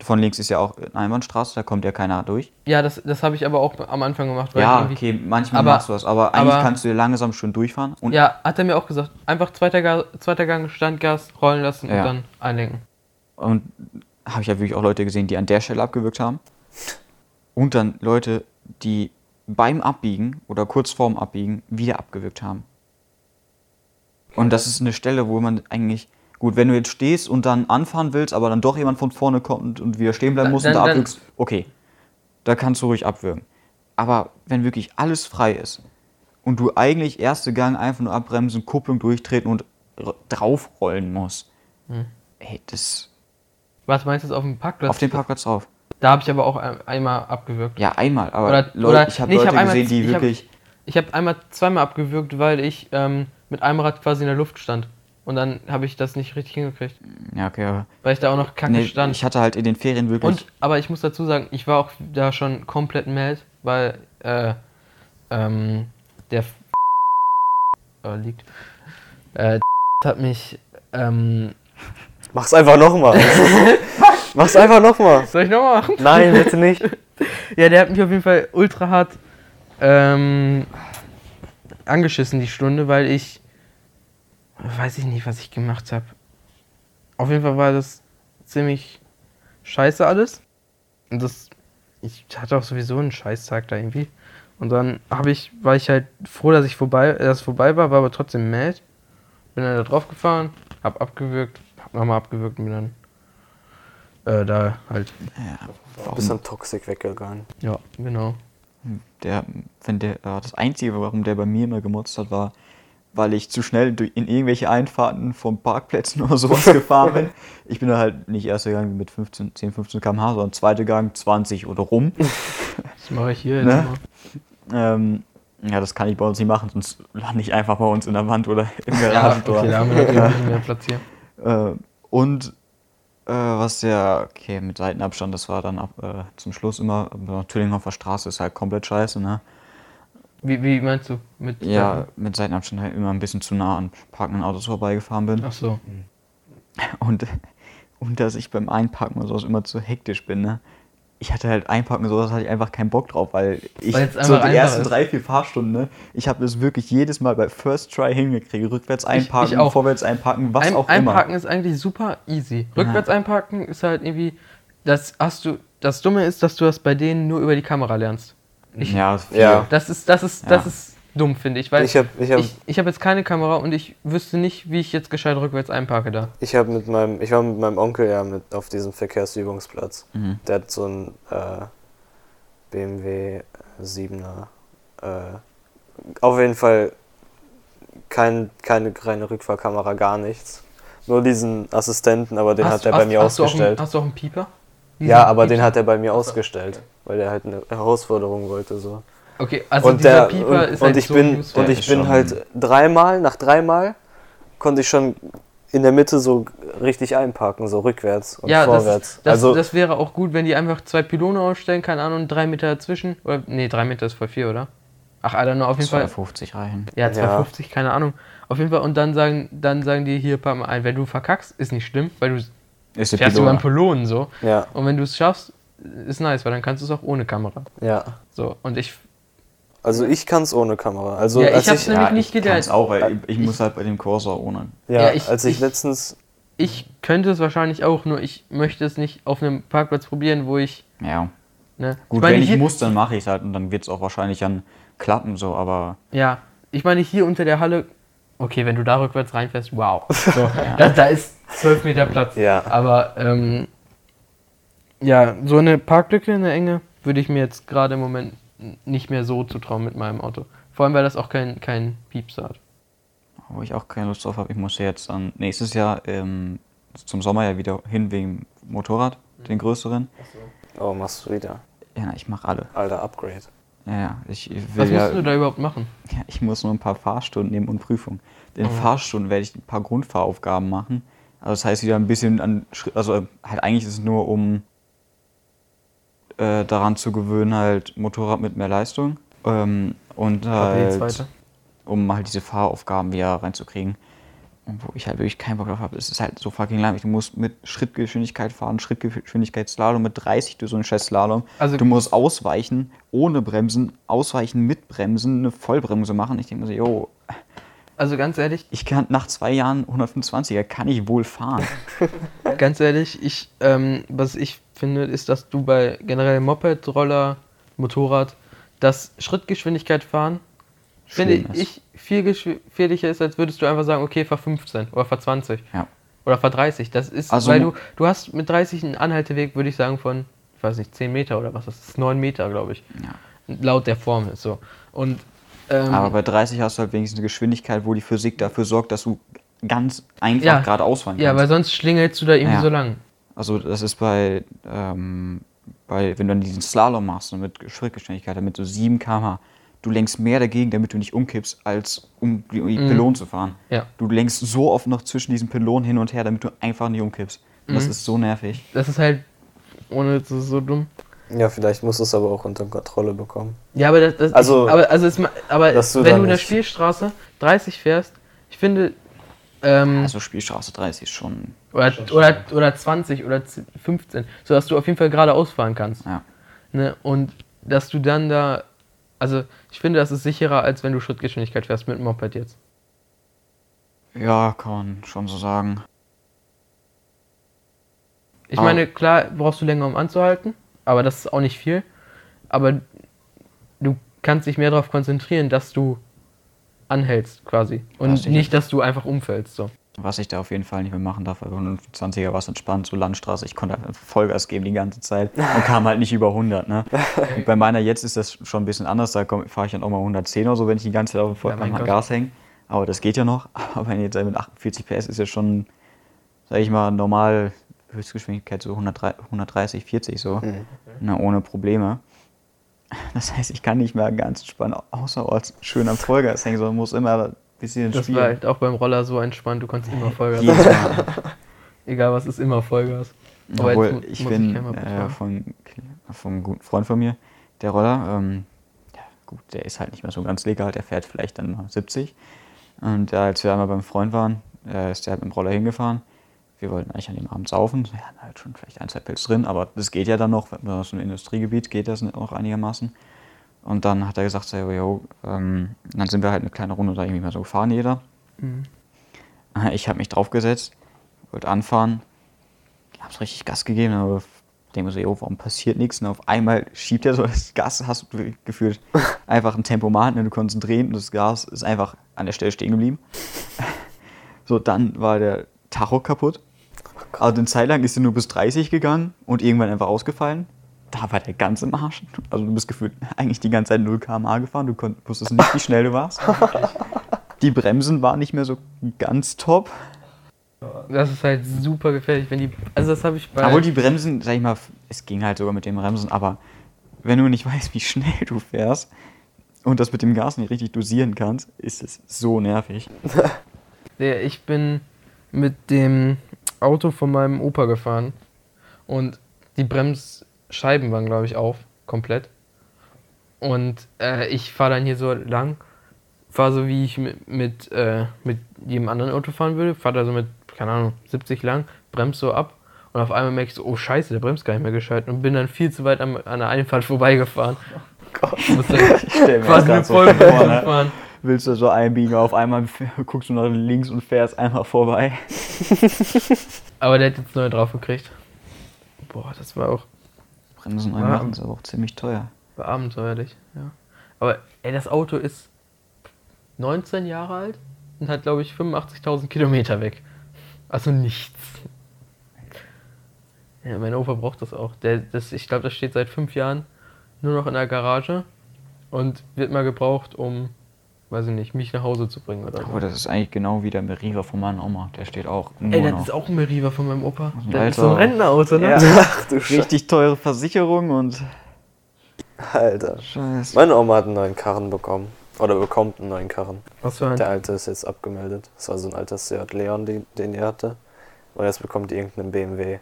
Von links ist ja auch eine Einbahnstraße, da kommt ja keiner durch. Ja, das, das habe ich aber auch am Anfang gemacht. Weil Ja, okay, manchmal Aber- machst du das, aber eigentlich aber- kannst du ja langsam schön durchfahren. Und Ja, hat er mir auch gesagt. Einfach zweiter, zweiter Gang, Standgas, rollen lassen Ja. und dann einlenken. Und habe ich ja wirklich auch Leute gesehen, die an der Stelle abgewürgt haben. Und dann Leute, die beim Abbiegen oder kurz vorm Abbiegen wieder abgewürgt haben. Und das ist eine Stelle, wo man eigentlich, gut, wenn du jetzt stehst und dann anfahren willst, aber dann doch jemand von vorne kommt und wieder stehen bleiben Dann- muss und dann- da dann- abwürgst, okay, da kannst du ruhig abwürgen. Aber wenn wirklich alles frei ist und du eigentlich erste Gang einfach nur abbremsen, Kupplung durchtreten und draufrollen musst, Hm. ey, das Was meinst du auf dem Parkplatz? auf den Parkplatz drauf. Da habe ich aber auch ein, einmal abgewürgt. Ja, einmal, aber Oder- Leute, oder- ich habe nee, ich Leute hab einmal- gesehen, die ich hab- wirklich. Ich habe einmal zweimal abgewürgt, weil ich ähm, mit einem Rad quasi in der Luft stand. Und dann habe ich das nicht richtig hingekriegt. Ja, okay, aber. Weil ich da auch noch kacke Nee, stand. ich hatte halt in den Ferien wirklich. Und, aber ich muss dazu sagen, ich war auch da schon komplett mad, weil äh, ähm, der äh, liegt. Äh, hat mich. Ähm, Mach's einfach nochmal. [LAUGHS] Mach's einfach nochmal. soll ich nochmal machen? Nein, bitte nicht. [LAUGHS] Ja, der hat mich auf jeden Fall ultra hart ähm, angeschissen die Stunde, weil ich weiß ich nicht, was ich gemacht habe. Auf jeden Fall war das ziemlich scheiße alles. Und das ich hatte auch sowieso einen Scheißtag da irgendwie. Und dann habe ich war ich halt froh, dass ich vorbei äh, dass es vorbei war, war aber trotzdem mad. Bin dann da drauf gefahren, hab abgewürgt, hab nochmal abgewürgt und bin dann äh, da halt Du bist dann toxisch weggegangen. ja, genau. der, wenn der, das Einzige, warum der bei mir immer gemotzt hat, war, weil ich zu schnell in irgendwelche Einfahrten von Parkplätzen [LAUGHS] oder sowas gefahren bin. Ich bin da halt nicht erster Gang mit 15, 10, 15 km/h, sondern zweiter Gang 20 oder rum. [LAUGHS] Das mache ich hier jetzt Ne? mal. ähm, ja, das kann ich bei uns nicht machen, sonst lande ich einfach bei uns in der Wand oder im [LAUGHS] Ja, Garagentor. okay, da haben wir natürlich bisschen mehr Platz hier. Äh, und äh, was ja, okay, mit Seitenabstand, das war dann ab, äh, zum Schluss immer, aber Tüllinghofer Straße ist halt komplett scheiße, ne? Wie, wie meinst du? Mit Ja, mit Seitenabstand halt immer ein bisschen zu nah an parkenden Autos vorbeigefahren bin. Ach so. Und, [LAUGHS] und dass ich beim Einparken oder sowas immer zu hektisch bin, ne? Ich hatte halt Einparken und sowas hatte ich einfach keinen Bock drauf, weil ich Weil so die ersten ist. drei, vier Fahrstunden, ne? Ich habe das wirklich jedes Mal bei First Try hingekriegt. Rückwärts einparken, ich auch. vorwärts einparken, was Ein, auch einparken ist eigentlich super easy. Rückwärts einparken ist halt irgendwie. Das hast du. Das Dumme ist, dass du das bei denen nur über die Kamera lernst. immer. Ja. Ja. Das ist, das ist, das Ja. ist dumm, finde ich. Weil Ich hab- ich hab- ich, ich hab jetzt keine Kamera und ich wüsste nicht, wie ich jetzt gescheit rückwärts einparke da. Ich habe mit meinem, ich war mit meinem Onkel ja mit auf diesem Verkehrsübungsplatz. Mhm. Der hat so ein äh, BMW 7er. Äh, auf jeden Fall kein, keine reine Rückfahrkamera, gar nichts. Nur diesen Assistenten, aber den hat er bei mir hast du ausgestellt. einen, hast du auch einen Pieper? Diesen ja, aber den Piepser? hat er bei mir ausgestellt, weil der halt eine Herausforderung wollte so. Okay, also und dieser der Pieper und, ist und halt ich so bin useful. und ich bin schon- halt dreimal nach dreimal konnte ich schon in der Mitte so richtig einparken, so rückwärts und ja, das, vorwärts. das, also das wäre auch gut, wenn die einfach zwei Pylone ausstellen, keine Ahnung, drei Meter dazwischen. Oder, nee, drei Meter ist voll viel, oder? Ach, don't know, auf jeden Fall. 250 reichen. Ja, Ja. 250, keine Ahnung. Auf jeden Fall, und dann sagen, dann sagen die hier, pack mal ein, wenn du verkackst, ist nicht schlimm, weil du Ist der fährst über einen. Pylonen so. ja, Und wenn du es schaffst, ist nice, weil dann kannst du es auch ohne Kamera. ja. So, und ich Also ich kann es ohne Kamera. Also Ja, ich hab's ich, nämlich ja, nicht ich gelernt. kann's auch, weil ich, ich muss halt bei dem Cursor ohne. ja, Ja, ich- als ich, ich- letztens Ich könnte es wahrscheinlich auch, nur ich möchte es nicht auf einem Parkplatz probieren, wo ich. Ja. Ne, Gut, ich meine, wenn ich hier, muss, dann mache ich es halt und dann wird es auch wahrscheinlich dann klappen, so, aber Ja, ich meine, hier unter der Halle. Okay, wenn du da rückwärts reinfährst, wow. [LAUGHS] So, da, da ist 12 Meter Platz. Ja. Aber, ähm, ja, so eine Parklücke in der Enge würde ich mir jetzt gerade im Moment nicht mehr so zutrauen mit meinem Auto. Vor allem, weil das auch kein, kein Pieps hat. wo ich auch keine Lust drauf habe. Ich muss ja jetzt dann nächstes Jahr ähm, zum Sommer ja wieder hin wegen Motorrad, den größeren. Oh, machst du wieder. Ja, na, ich mache alle. Alter, Upgrade. Ja, ja, ich will Was ja, musst du da überhaupt machen? ja, ich muss nur ein paar Fahrstunden nehmen und Prüfung. In Oh. Fahrstunden werde ich ein paar Grundfahraufgaben machen. Also das heißt wieder ein bisschen an Schritt, also halt eigentlich ist es nur um äh, daran zu gewöhnen, halt Motorrad mit mehr Leistung. Ähm, und halt, um halt diese Fahraufgaben wieder reinzukriegen. Und wo ich halt wirklich keinen Bock drauf habe, ist es halt so fucking langweilig. Du musst mit Schrittgeschwindigkeit fahren, Schrittgeschwindigkeitsslalom mit 30 durch so einen scheiß Slalom. Also- du musst ausweichen, ohne Bremsen, ausweichen mit Bremsen, eine Vollbremse machen. Ich denke mir so, yo, Also ganz ehrlich, ich kann nach zwei Jahren 125er, kann ich wohl fahren. [LAUGHS] ganz ehrlich, ich, ähm, was ich finde, ist, dass du bei generell Moped, Roller, Motorrad, das Schrittgeschwindigkeit fahren, finde Schlimm ist. ich viel gefährlicher ist, als würdest du einfach sagen, okay, fahr 15 oder fahr 20 Ja. oder fahr 30. Das ist, Also weil du, du hast mit 30 einen Anhalteweg, würde ich sagen, von, ich weiß nicht, 10 Meter oder was, das ist 9 Meter, glaube ich. Ja. Laut der Formel, so. Und, ähm, Aber bei 30 hast du halt wenigstens eine Geschwindigkeit, wo die Physik dafür sorgt, dass du ganz einfach Ja. geradeaus fahren ja, kannst. weil sonst schlingelst du da irgendwie Ja. so lang. Also das ist bei, ähm, bei wenn du dann diesen Slalom machst und mit Schrittgeschwindigkeit, damit so 7 km du lenkst mehr dagegen, damit du nicht umkippst, als um die, die Pylonen zu fahren. Mhm. Ja. Du lenkst so oft noch zwischen diesen Pylonen hin und her, damit du einfach nicht umkippst. Und Mhm. das ist so nervig. Das ist halt, ohne, das ist so dumm. Ja, vielleicht musst du es aber auch unter Kontrolle bekommen. Ja, aber das, das Also, aber, also es, ma- aber du wenn du in der Spielstraße 30 fährst, ich finde, ähm, Also Spielstraße 30 ist schon, oder, oder, oder 20 oder 10 15, sodass du auf jeden Fall geradeaus fahren kannst. ja. Ne? Und dass du dann da, also ich finde, das ist sicherer, als wenn du Schrittgeschwindigkeit fährst mit dem Moped jetzt. Ja, kann man schon so sagen. Ich Aber- meine, klar brauchst du länger, um anzuhalten, aber das ist auch nicht viel. Aber du kannst dich mehr darauf konzentrieren, dass du anhältst quasi. Und Ja, sicher. nicht, dass du einfach umfällst. So. Was ich da auf jeden Fall nicht mehr machen darf, weil 120er war es entspannt, so Landstraße. Ich konnte Vollgas geben die ganze Zeit und kam halt nicht über 100. Ne? [LAUGHS] Bei meiner jetzt ist das schon ein bisschen anders. Da fahre ich dann auch mal 110 oder so, wenn ich die ganze Zeit auf Ja, am Gott. Gas hänge. Aber das geht ja noch. [LAUGHS] Aber wenn jetzt mit 48 PS ist ja schon, sag ich mal, normal Höchstgeschwindigkeit so 130, 130 40 so. Ne, ohne Probleme. Das heißt, ich kann nicht mehr ganz entspannt außerorts schön am Vollgas hängen, sondern muss immer ein bisschen Das spielen. war halt auch beim Roller so entspannt, du konntest immer Vollgas. Mal. [LAUGHS] Egal was ist, immer Vollgas. Aber Obwohl, ich bin Moped äh, fahren. von, vom guten Freund von mir, der Roller, ähm, ja, gut, der ist halt nicht mehr so ganz legal, der fährt vielleicht dann noch 70. Und äh, als wir einmal beim Freund waren, äh, ist der halt mit dem Roller hingefahren. Wir wollten eigentlich an dem Abend saufen. Wir hatten halt schon vielleicht ein, zwei Pilz drin, aber das geht ja dann noch, wenn so ein Industriegebiet geht das noch einigermaßen. Und dann hat er gesagt, so, jo, ähm, dann sind wir halt eine kleine Runde da irgendwie mal so gefahren, jeder. Mhm. Ich habe mich draufgesetzt, wollte anfahren, hab's richtig Gas gegeben, aber denke mir so, jo, warum passiert nichts? Und auf einmal schiebt er so das Gas, hast du gefühlt [LAUGHS] einfach ein Tempomat, ne, du konntest drehen und das Gas ist einfach an der Stelle stehen geblieben. [LAUGHS] So, dann war der Tacho kaputt. Also eine Zeit lang ist er nur bis 30 gegangen und irgendwann einfach ausgefallen. Da war der ganz im Arsch. Also du bist gefühlt eigentlich die ganze Zeit 0 km/h gefahren. Du konnt, wusstest nicht, wie schnell du warst. Die Bremsen waren nicht mehr so ganz top. Das ist halt super gefährlich, wenn die. Also das habe ich bei. Obwohl die Bremsen, sag ich mal, es ging halt sogar mit den Bremsen, aber wenn du nicht [LAUGHS] weißt, wie schnell du fährst und das mit dem Gas nicht richtig dosieren kannst, ist es so nervig. [LAUGHS] Ich bin mit dem Auto von meinem Opa gefahren und die Bremsscheiben waren, glaube ich, auf, komplett. Und äh, ich fahre dann hier so lang, fahre so wie ich mit, mit, äh, mit jedem anderen Auto fahren würde, fahre da so mit, keine Ahnung, 70 lang, bremse so ab und auf einmal merke ich so, oh scheiße, der bremst gar nicht mehr gescheit und bin dann viel zu weit am, an der Einfahrt vorbeigefahren. Du musst dann stell mir quasi so Vollbremsung ne? fahren. Willst du so einbiegen, auf einmal guckst du nach links und fährst einmal vorbei. [LAUGHS] Aber der hat jetzt neu drauf gekriegt. Boah, das war auch Bremsen neu Ja. machen ist aber auch ziemlich teuer. war abenteuerlich, ja. Aber ey, das Auto ist 19 Jahre alt und hat, glaube ich, 85.000 Kilometer weg. Also nichts. Ja, mein Opa braucht das auch. Der, das, ich glaube, das steht seit fünf Jahren nur noch in der Garage und wird mal gebraucht, um, weiß ich nicht, mich nach Hause zu bringen oder Aber so. das ist eigentlich genau wie der Meriva von meiner Oma. Der steht auch nur Ey, das noch. ist auch ein Meriva von meinem Opa. Das Alter. ist so ein Rentnerauto, ne? Ja. [LAUGHS] Ach du Scheiße. Richtig teure Versicherung und Alter. Scheiße. Meine Oma hat einen neuen Karren bekommen. Oder bekommt einen neuen Karren. Was für ein. Der alte ist jetzt abgemeldet. Das war so ein alter Seat Leon, den, den ihr hatte. Und jetzt bekommt ihr irgendeinen BMW.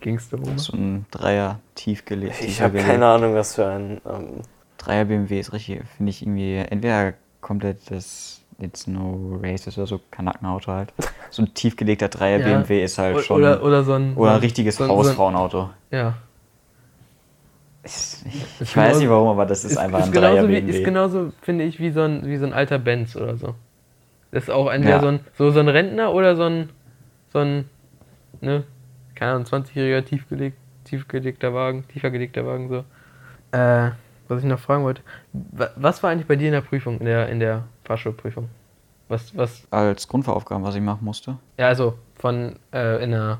Ging's da rum? So ein Dreier tiefgelegt. Ich habe keine Ahnung, was für ein. Ähm, Dreier BMW ist richtig, finde ich irgendwie, entweder komplett das jetzt No Races oder so Kanackenauto halt. So ein tiefgelegter Dreier Ja. BMW ist halt schon. Oder, oder so ein. oder ein richtiges so ein- so Hausfrauenauto. Ja. Ich, ich weiß genauso- nicht warum, aber das ist, Ist, einfach ist, ein Dreier genauso wie, BMW. ist genauso, finde ich, wie so, ein, wie so ein alter Benz oder so. Das ist auch entweder Ja. so, ein, so, so ein Rentner oder so ein, so ein, ne, keine Ahnung, 20-jähriger tiefgeleg, tiefgelegter Wagen, tiefer gelegter Wagen, so. Äh, was ich noch fragen wollte, wa- was war eigentlich bei dir in der Prüfung, in der, in der Fahrschulprüfung? Was, was, Als Grundveraufgaben, was ich machen musste. ja, also von, äh, in der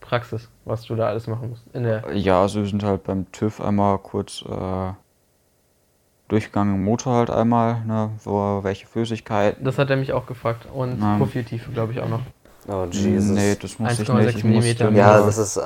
Praxis, was du da alles machen musst. In der, Ja, also wir sind halt beim TÜV einmal kurz äh, durchgegangen im Motor halt einmal, ne, wo welche Flüssigkeiten. das hat er mich auch gefragt und. Profiltiefe, glaube ich, auch noch. oh, Jesus. Nee, das musste ich 1,6 nicht. Ich musste, ja, das ist.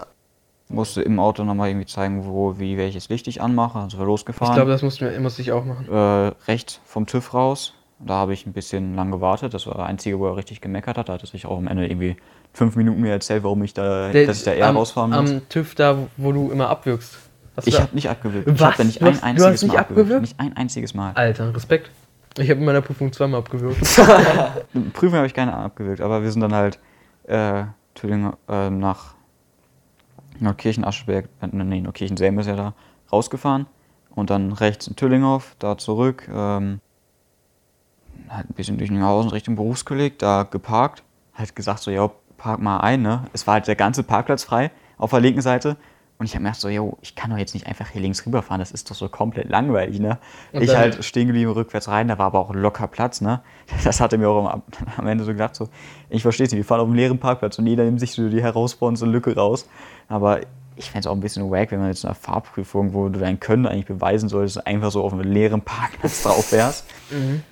Musste im Auto nochmal irgendwie zeigen, wo, wie welches Licht ich anmache. Also wir Ich losgefahren. glaube, das musste, musste ich auch machen. äh, rechts vom TÜV raus. Da habe ich ein bisschen lang gewartet. Das war der einzige, wo er richtig gemeckert hat. Da hat er sich auch am Ende irgendwie fünf Minuten mir erzählt, warum ich da, Der- dass ich da eher am, rausfahren muss. Am TÜV da, wo du immer abwirkst. Hast du ich habe nicht abgewürgt. Ich Was? habe da nicht Du ein hast- du einziges hast nicht Mal abgewürgt? Nicht ein einziges Mal. Alter, Respekt. Ich habe in meiner Prüfung zweimal abgewürgt. [LAUGHS] [LAUGHS] Prüfung habe ich keine abgewürgt, aber wir sind dann halt äh, Tübingen, äh, nach Neukirchen, Ascheberg, äh, nee, Neukirchen Selm ist ja da, rausgefahren. Und dann rechts in Tüllinghof, da zurück, ähm, halt ein bisschen durch Nienhausen Richtung Berufskolleg, da geparkt, halt gesagt so, ja, park mal ein, ne? Es war halt der ganze Parkplatz frei auf der linken Seite und ich habe mir gedacht so, jo, ich kann doch jetzt nicht einfach hier links rüberfahren, das ist doch so komplett langweilig, ne? Und ich halt stehen geblieben, rückwärts rein, da war aber auch locker Platz, ne? [LAUGHS] Das hatte mir auch am, am Ende so gedacht, so, ich verstehe es nicht, wir fahren auf einem leeren Parkplatz und jeder nimmt sich so die herausfordernde Lücke raus. Aber ich fände es auch ein bisschen wack, wenn man jetzt in einer Fahrprüfung, wo du dein Können eigentlich beweisen solltest, einfach so auf einem leeren Parkplatz drauf wärst.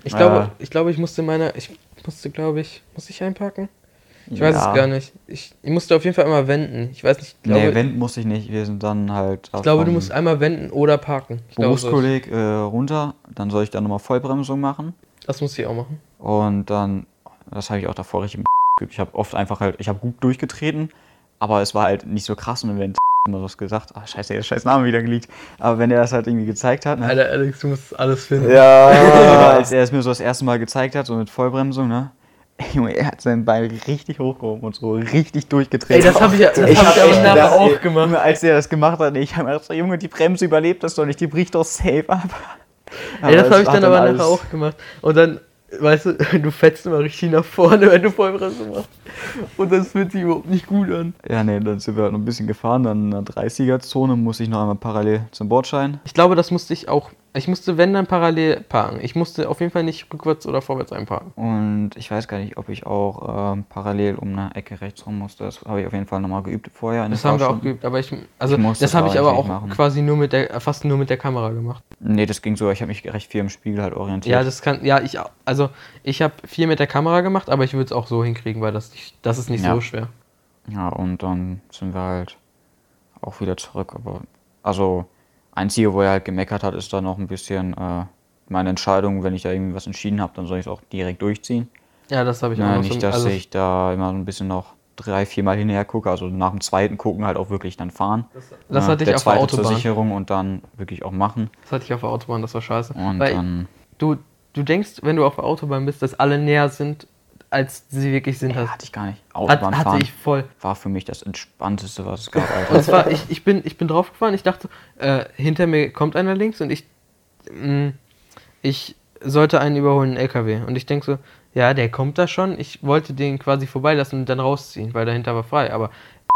Ich glaube, Ja. ich glaube, ich musste meiner, ich musste, glaube ich, musste ich einparken? Ich weiß Ja. es gar nicht. Ich, ich musste auf jeden Fall einmal wenden. Ich weiß nicht, ich glaube, nee, wenden musste ich nicht. Wir sind dann halt. ich glaube, du musst einmal wenden oder parken. Ich Berufskolleg äh, runter, dann soll ich dann nochmal Vollbremsung machen. das musste ich auch machen. Und dann, das habe ich auch davor richtig [LAUGHS] geübt. Ich habe oft einfach halt, ich habe gut durchgetreten, aber es war halt nicht so krass. Und wenn [LAUGHS] immer was gesagt, ah scheiße, der scheiß Name wieder geleakt. Aber wenn er das halt irgendwie gezeigt hat, ne? Alter, Alex, du musst alles finden. Ja, Ja. [LAUGHS] als er es mir so das erste Mal gezeigt hat, so mit Vollbremsung, ne? [LAUGHS] Junge, er hat seinen Bein richtig hochgehoben und so richtig durchgetreten. Ey, das habe ich, das Ich hab ich aber nachher gedacht, auch gemacht. Junge, als er das gemacht hat, ich habe mir gedacht, Junge, die Bremse überlebt das doch nicht, die bricht doch safe ab. Ey, das habe ich dann aber nachher auch gemacht. Und dann, weißt du, [LAUGHS] du fetzt immer richtig nach vorne, wenn du Vollbremse machst. Und das fühlt sich überhaupt nicht gut an. Ja, nee, dann sind wir halt noch ein bisschen gefahren, dann in der 30er-Zone musste ich noch einmal parallel zum Bordschein. Ich glaube, das musste ich auch. Ich musste, wenn dann parallel parken. Ich musste auf jeden Fall nicht rückwärts oder vorwärts einparken. Und ich weiß gar nicht, ob ich auch ähm, parallel um eine Ecke rechts rum musste. Das habe ich auf jeden Fall nochmal geübt vorher. in Das haben wir auch geübt, aber ich. Also, Ich das habe ich aber auch machen. quasi nur mit der, fast nur mit der Kamera gemacht. Nee, das ging so, ich habe mich recht viel im Spiegel halt orientiert. Ja, das kann. Ja, ich. Also, ich habe viel mit der Kamera gemacht, aber ich würde es auch so hinkriegen, weil das, nicht- das ist nicht Ja. so schwer. Ja, und dann sind wir halt auch wieder zurück. Aber also, einzige, wo er halt gemeckert hat, ist dann noch ein bisschen äh, meine Entscheidung, wenn ich da irgendwie was entschieden habe, dann soll ich es auch direkt durchziehen. Ja, das habe ich auch Ja, noch nicht, dass also, ich da immer so ein bisschen noch drei, vier Mal hinterher gucke, also nach dem zweiten gucken halt auch wirklich dann fahren. das Ja, hatte ich der auf der Autobahn. zur Sicherung und dann wirklich auch machen. Das hatte ich auf der Autobahn, das war scheiße. Und Weil dann, du, du denkst, wenn du auf der Autobahn bist, dass alle näher sind als sie wirklich sind. Hast. hatte ich gar nicht. Hat, Autobahnfahren hatte ich voll. war für mich das Entspannteste, was es gab, Alter. Und zwar, ich, ich, bin, ich bin draufgefahren, ich dachte, äh, hinter mir kommt einer links und ich, mh, ich sollte einen überholen, einen LKW. Und ich denke so, ja, der kommt da schon. Ich wollte den quasi vorbeilassen und dann rausziehen, weil dahinter war frei. Aber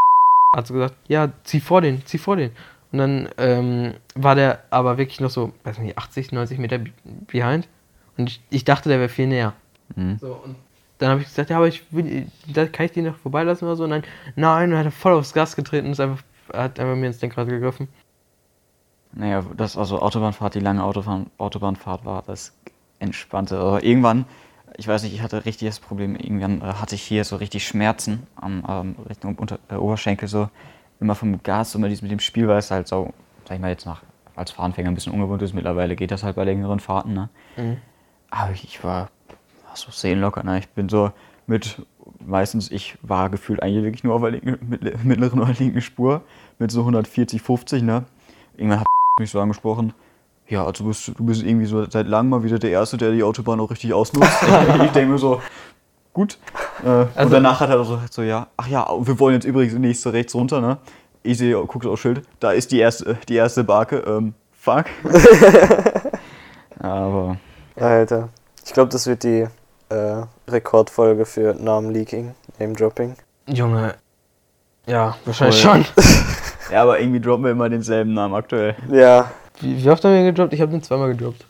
[LAUGHS] hat so gesagt, ja, zieh vor den, zieh vor den. Und dann ähm, war der aber wirklich noch so, weiß nicht, 80, 90 Meter be- behind. Und ich, ich dachte, der wäre viel näher. Mhm. So, und dann habe ich gesagt, ja, aber ich will, da kann ich den noch vorbeilassen oder so. Nein, nein, und hat er voll aufs Gas getreten und ist einfach, hat einfach mir ins Lenkrad gegriffen. Naja, das also Autobahnfahrt, die lange Autobahn, Autobahnfahrt war das entspannte. Aber irgendwann, ich weiß nicht, ich hatte richtig das Problem, irgendwann äh, hatte ich hier so richtig Schmerzen am ähm, Richtung Unter äh, Oberschenkel so. Immer vom Gas, immer mit dem Spiel, weil es halt so, sag ich mal jetzt nach als Fahranfänger ein bisschen ungewohnt ist. Mittlerweile geht das halt bei längeren Fahrten, ne? Aber ich, ich war, so seelenlocker, ne? Ich bin so mit, meistens, ich war gefühlt eigentlich wirklich nur auf der linken, mit- mittleren [LAUGHS] oder linken Spur mit so 140, 50, ne? Irgendwann hat [LAUGHS] mich so angesprochen, ja, also bist, du bist irgendwie so seit langem mal wieder der Erste, der die Autobahn auch richtig ausnutzt. [LAUGHS] ich denke mir so, gut. Äh, und Also- danach hat er so, so, ja, ach ja, wir wollen jetzt übrigens nächste rechts runter, ne? Ich sehe, gucke aufs Schild, da ist die erste, die erste Barke, ähm, fuck. Aber, Alter. Ich glaube, das wird die äh, Rekordfolge für Namen-Leaking, Name-Dropping. Junge, ja, wahrscheinlich Voll. schon. [LAUGHS] ja, aber irgendwie droppen wir immer denselben Namen aktuell. Ja, Wie, wie oft haben wir gedroppt? Ich habe den zweimal gedroppt.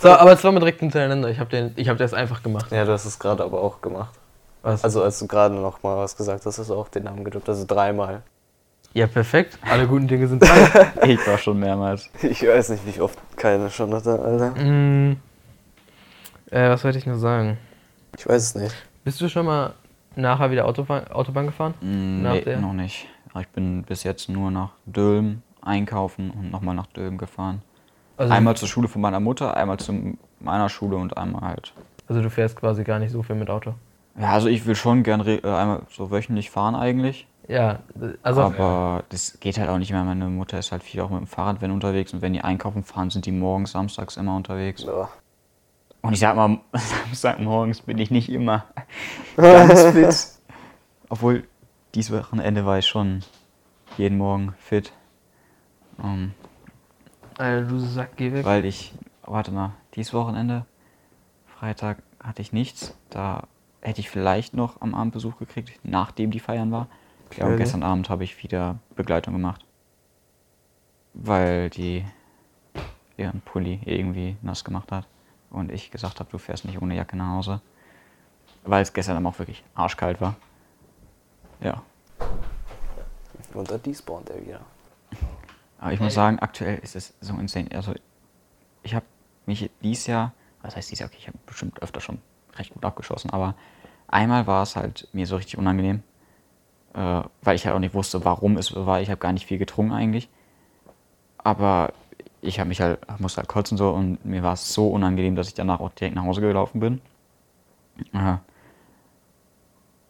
So, aber zweimal direkt hintereinander. Ich habe den, ich habe das einfach gemacht. ja, du hast es gerade aber auch gemacht. Was? Also als du gerade noch mal was gesagt hast, hast du auch den Namen gedroppt, also dreimal. ja, perfekt. Alle guten Dinge sind drei. [LAUGHS] Ich war schon mehrmals. Ich weiß nicht, wie oft keine schon hatte, Alter. mm, äh, was wollte ich noch sagen? Ich weiß es nicht. Bist du schon mal nachher wieder Autobahn, Autobahn gefahren? Mm, Nach Nee, der? noch nicht. Ich bin bis jetzt nur nach Dülmen einkaufen und nochmal nach Dülmen gefahren. Also, Einmal zur Schule von meiner Mutter, einmal zu meiner Schule und einmal halt. also du fährst quasi gar nicht so viel mit Auto. Ja, also ich will schon gern äh, einmal so wöchentlich fahren eigentlich. Ja, also aber das geht halt auch nicht mehr. Meine Mutter ist halt viel auch mit dem Fahrrad wenn unterwegs und wenn die einkaufen fahren, sind die morgens, samstags immer unterwegs. Ja. Und ich sag mal, [LAUGHS] Samstagmorgens bin ich nicht immer ganz [LAUGHS] fit. Obwohl, dieses Wochenende war ich schon jeden Morgen fit. Ähm, Alter, du Sack, geh weg. weil ich, warte mal, dieses Wochenende, Freitag hatte ich nichts. Da hätte ich vielleicht noch am Abend Besuch gekriegt, nachdem die Feiern war. Und Okay. gestern Abend habe ich wieder Begleitung gemacht. Weil die ihren Pulli irgendwie nass gemacht hat. Und ich gesagt habe, du fährst nicht ohne Jacke nach Hause. Weil es gestern auch wirklich arschkalt war. Ja. Und da despawnt er wieder. Aber ich muss sagen, aktuell ist es so insane. Also, ich habe mich dieses Jahr, was heißt dieses Jahr, okay, ich habe bestimmt öfter schon recht gut abgeschossen, aber einmal war es halt mir so richtig unangenehm, äh, weil ich halt auch nicht wusste, warum es so war. Ich habe gar nicht viel getrunken eigentlich. Aber ich habe mich halt, musste halt kotzen so und mir war es so unangenehm, dass ich danach auch direkt nach Hause gelaufen bin.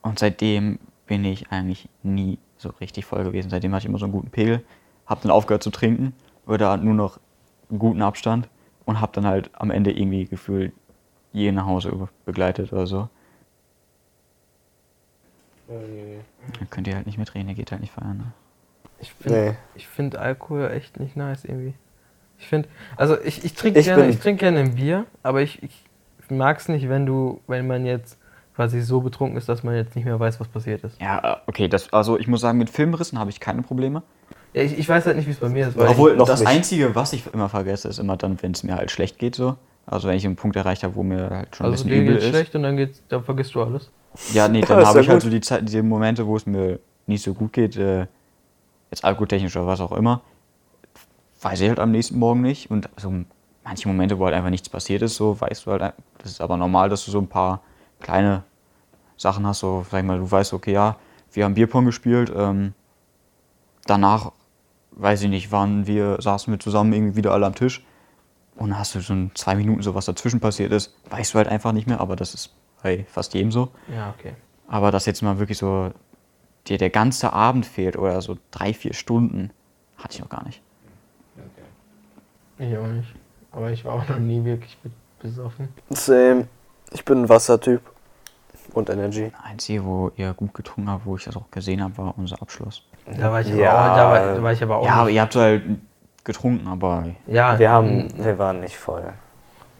Und seitdem bin ich eigentlich nie so richtig voll gewesen. Seitdem hatte ich immer so einen guten Pegel, habe dann aufgehört zu trinken oder nur noch einen guten Abstand und habe dann halt am Ende irgendwie gefühlt jeden nach Hause begleitet oder so. Dann könnt ihr halt nicht mitreden, ihr geht halt nicht feiern. Ne? Ich finde Nee. ich find Alkohol echt nicht nice irgendwie. Ich finde, also ich, ich trinke Ich gerne, ich trinke gerne ein Bier, aber ich, ich mag es nicht, wenn du, wenn man jetzt quasi so betrunken ist, dass man jetzt nicht mehr weiß, was passiert ist. Ja, äh, okay, das, also ich muss sagen, mit Filmrissen habe ich keine Probleme. Ja, ich, ich weiß halt nicht, wie es bei mir ist. Weil Obwohl, noch das nicht. Einzige, was ich immer vergesse, ist immer dann, wenn es mir halt schlecht geht so. Also wenn ich einen Punkt erreicht habe, wo mir halt schon ein also bisschen dir übel geht's ist. schlecht und dann geht's, dann vergisst du alles. Ja, nee, [LAUGHS] Ja, dann ist habe ja ich halt gut. so die Zeit, diese Momente, wo es mir nicht so gut geht, äh, jetzt alkoholtechnisch oder was auch immer, weiß ich halt am nächsten Morgen nicht. Und so manche Momente, wo halt einfach nichts passiert ist, so weißt du halt, ein- das ist aber normal, dass du so ein paar kleine Sachen hast, so, sag ich mal, du weißt, okay, ja, wir haben Bierpong gespielt, ähm, danach, weiß ich nicht, waren wir, saßen wir zusammen irgendwie wieder alle am Tisch und dann hast du so in zwei Minuten so, was dazwischen passiert ist, weißt du halt einfach nicht mehr, aber das ist bei fast jedem so. Ja, okay. Aber dass jetzt mal wirklich so dir der ganze Abend fehlt oder so drei, vier Stunden, hatte ich noch gar nicht. Ich auch nicht. Aber ich war auch noch nie wirklich be- besoffen. Same. Ich bin ein Wassertyp. Grundenergy. Einzige, wo ihr gut getrunken habt, wo ich das auch gesehen habe, war unser Abschluss. Da war ich, Ja. aber, auch, da war, da war ich aber auch Ja, aber ihr habt halt getrunken, aber Ja, Wir haben, wir waren nicht voll.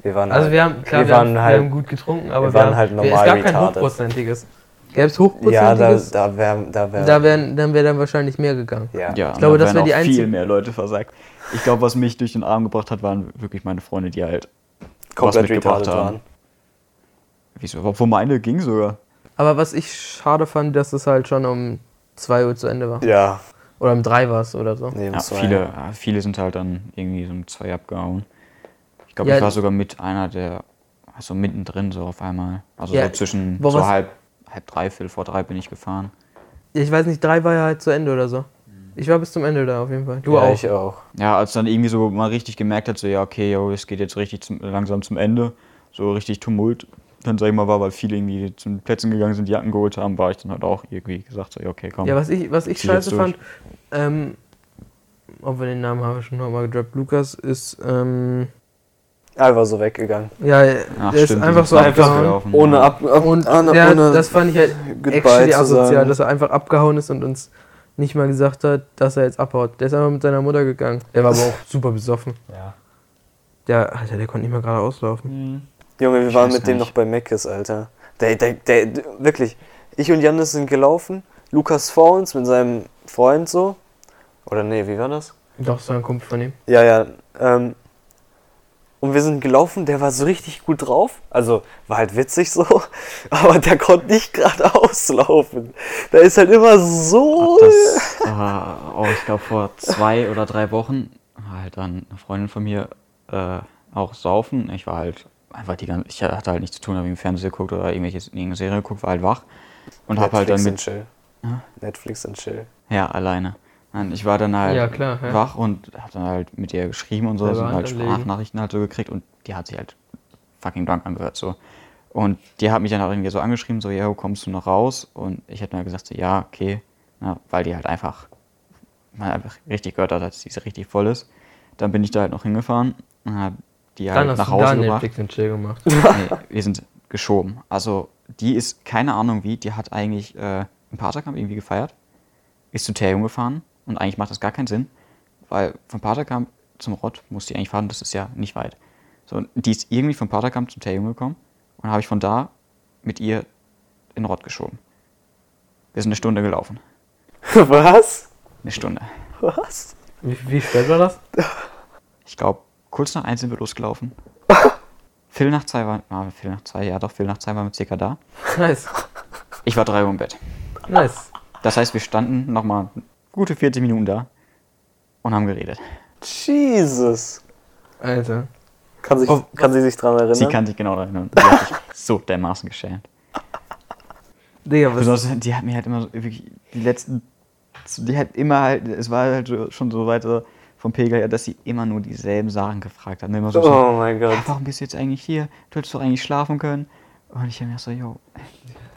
Wir waren Also halt, wir haben, klar, wir wir, waren haben, halt, wir haben gut getrunken, aber wir waren haben, halt normal Es gab kein retarded. hochprozentiges. Gäbe es ja, da, hochprozentiges, da wäre, da wäre, da wären, dann wäre dann wahrscheinlich mehr gegangen. ja. ja, Ich glaube, da das wären wär die einzige- viel mehr Leute versagt. Ich glaube, was mich durch den Arm gebracht hat, waren wirklich meine Freunde, die halt komplett was mitgebracht haben. waren. Wieso? Obwohl meine ging sogar. Aber was ich schade fand, dass es halt schon um 2 Uhr zu Ende war. Ja, Oder um 3 war es oder so. nee, um Ja, zwei. viele, viele sind halt dann irgendwie so um zwei abgehauen. Ich glaube, Ja, ich war sogar mit einer der, also mittendrin so auf einmal. Also Ja, so zwischen so halb, halb drei, viertel vor drei bin ich gefahren. Ich weiß nicht, 3 war ja halt zu Ende oder so. Ich war bis zum Ende da auf jeden Fall. Du ja, auch. ich auch. Ja, als dann irgendwie so mal richtig gemerkt hat, so ja, okay, yo, es geht jetzt richtig zum, langsam zum Ende, so richtig Tumult, dann sag ich mal, war, weil viele irgendwie zu den Plätzen gegangen sind, die Jacken geholt haben, war ich dann halt auch irgendwie gesagt, so ja, okay, komm. Ja, was ich, was ich scheiße fand, ähm, ob wir den Namen haben wir schon nochmal gedroppt, Lukas ist, ähm, Einfach so weggegangen. ja, Ach, der ist stimmt, die einfach so einfach abgehauen. Ohne ab, ab Und ohne, ja, ohne das fand ich halt actually asozial, dass er einfach abgehauen ist und uns nicht mal gesagt hat, dass er jetzt abhaut. Der ist einfach mit seiner Mutter gegangen. Der war aber auch [LAUGHS] super besoffen. Ja. Der, Alter, der konnte nicht mehr gerade auslaufen. Junge, wir Ich waren mit dem nicht. noch bei Meckes, Alter. Der, der, der, der, wirklich. Ich und Janis sind gelaufen. Lukas vor uns mit seinem Freund so. Oder nee, wie war das? Doch, so ein Kumpel von ihm. Ja, ja. Ähm, und wir sind gelaufen, der war so richtig gut drauf. Also war halt witzig so, [LAUGHS] aber der konnte nicht geradeaus [LAUGHS] laufen. Da ist halt immer so. Das war, oh, ich glaube, vor zwei oder drei Wochen war halt dann eine Freundin von mir äh, auch saufen. Ich war halt einfach die ganze, ich hatte halt nichts zu tun, habe im Fernsehen geguckt oder irgendwelche irgendeine Serie geguckt, war halt wach und habe halt dann Netflix mit und Chill. Ja? Netflix und Chill. Ja, alleine. Nein, ich war dann halt Ja, klar, ja. wach und hab dann halt mit ihr geschrieben und so, sind halt. Sprachnachrichten halt so gekriegt und die hat sich halt fucking drunk angehört so. Und die hat mich dann auch irgendwie so angeschrieben, so, ja, kommst du noch raus? Und ich hätte mir gesagt, so, ja, okay, na, weil die halt einfach, man einfach richtig gehört hat, dass die so richtig voll ist. Dann bin ich da halt noch hingefahren und hab die halt Dann hast nach du Hause da gebracht. Netflix und Chill gemacht. [LAUGHS] Nee, wir sind geschoben. Also, die ist, keine Ahnung wie, die hat eigentlich äh, im Paterkamp irgendwie gefeiert, ist zu Therium gefahren und eigentlich macht das gar keinen Sinn, weil vom Paterkamp zum Rott muss die eigentlich fahren, das ist ja nicht weit. So, und die ist irgendwie vom Paterkamp zum Therium gekommen und habe ich von da mit ihr in Rott geschoben. Wir sind eine Stunde gelaufen. [LAUGHS] Was? Eine Stunde. Was? Wie, wie spät war das? Ich glaube, kurz nach eins sind wir losgelaufen. [LAUGHS] Viertel nach zwei war, ah, Viertel nach zwei, ja doch, Viertel nach zwei waren wir circa da. Nice. Ich war drei Uhr im Bett. Nice. Das heißt, wir standen nochmal gute 40 Minuten da und haben geredet. Jesus. Alter. Kann, sich, Oh, kann sie sich dran erinnern? Sie kann sich genau daran erinnern. Die hat sich [LAUGHS] so dermaßen geschämt. Digga, was. Besonders, die hat mir halt immer so wirklich die letzten, die hat immer halt, es war halt so- schon so weit so vom Pegel her, dass sie immer nur dieselben Sachen gefragt hat. Immer so, so Oh mein Gott. warum bist du jetzt eigentlich hier? Du hättest doch eigentlich schlafen können. Und ich habe mir so, yo,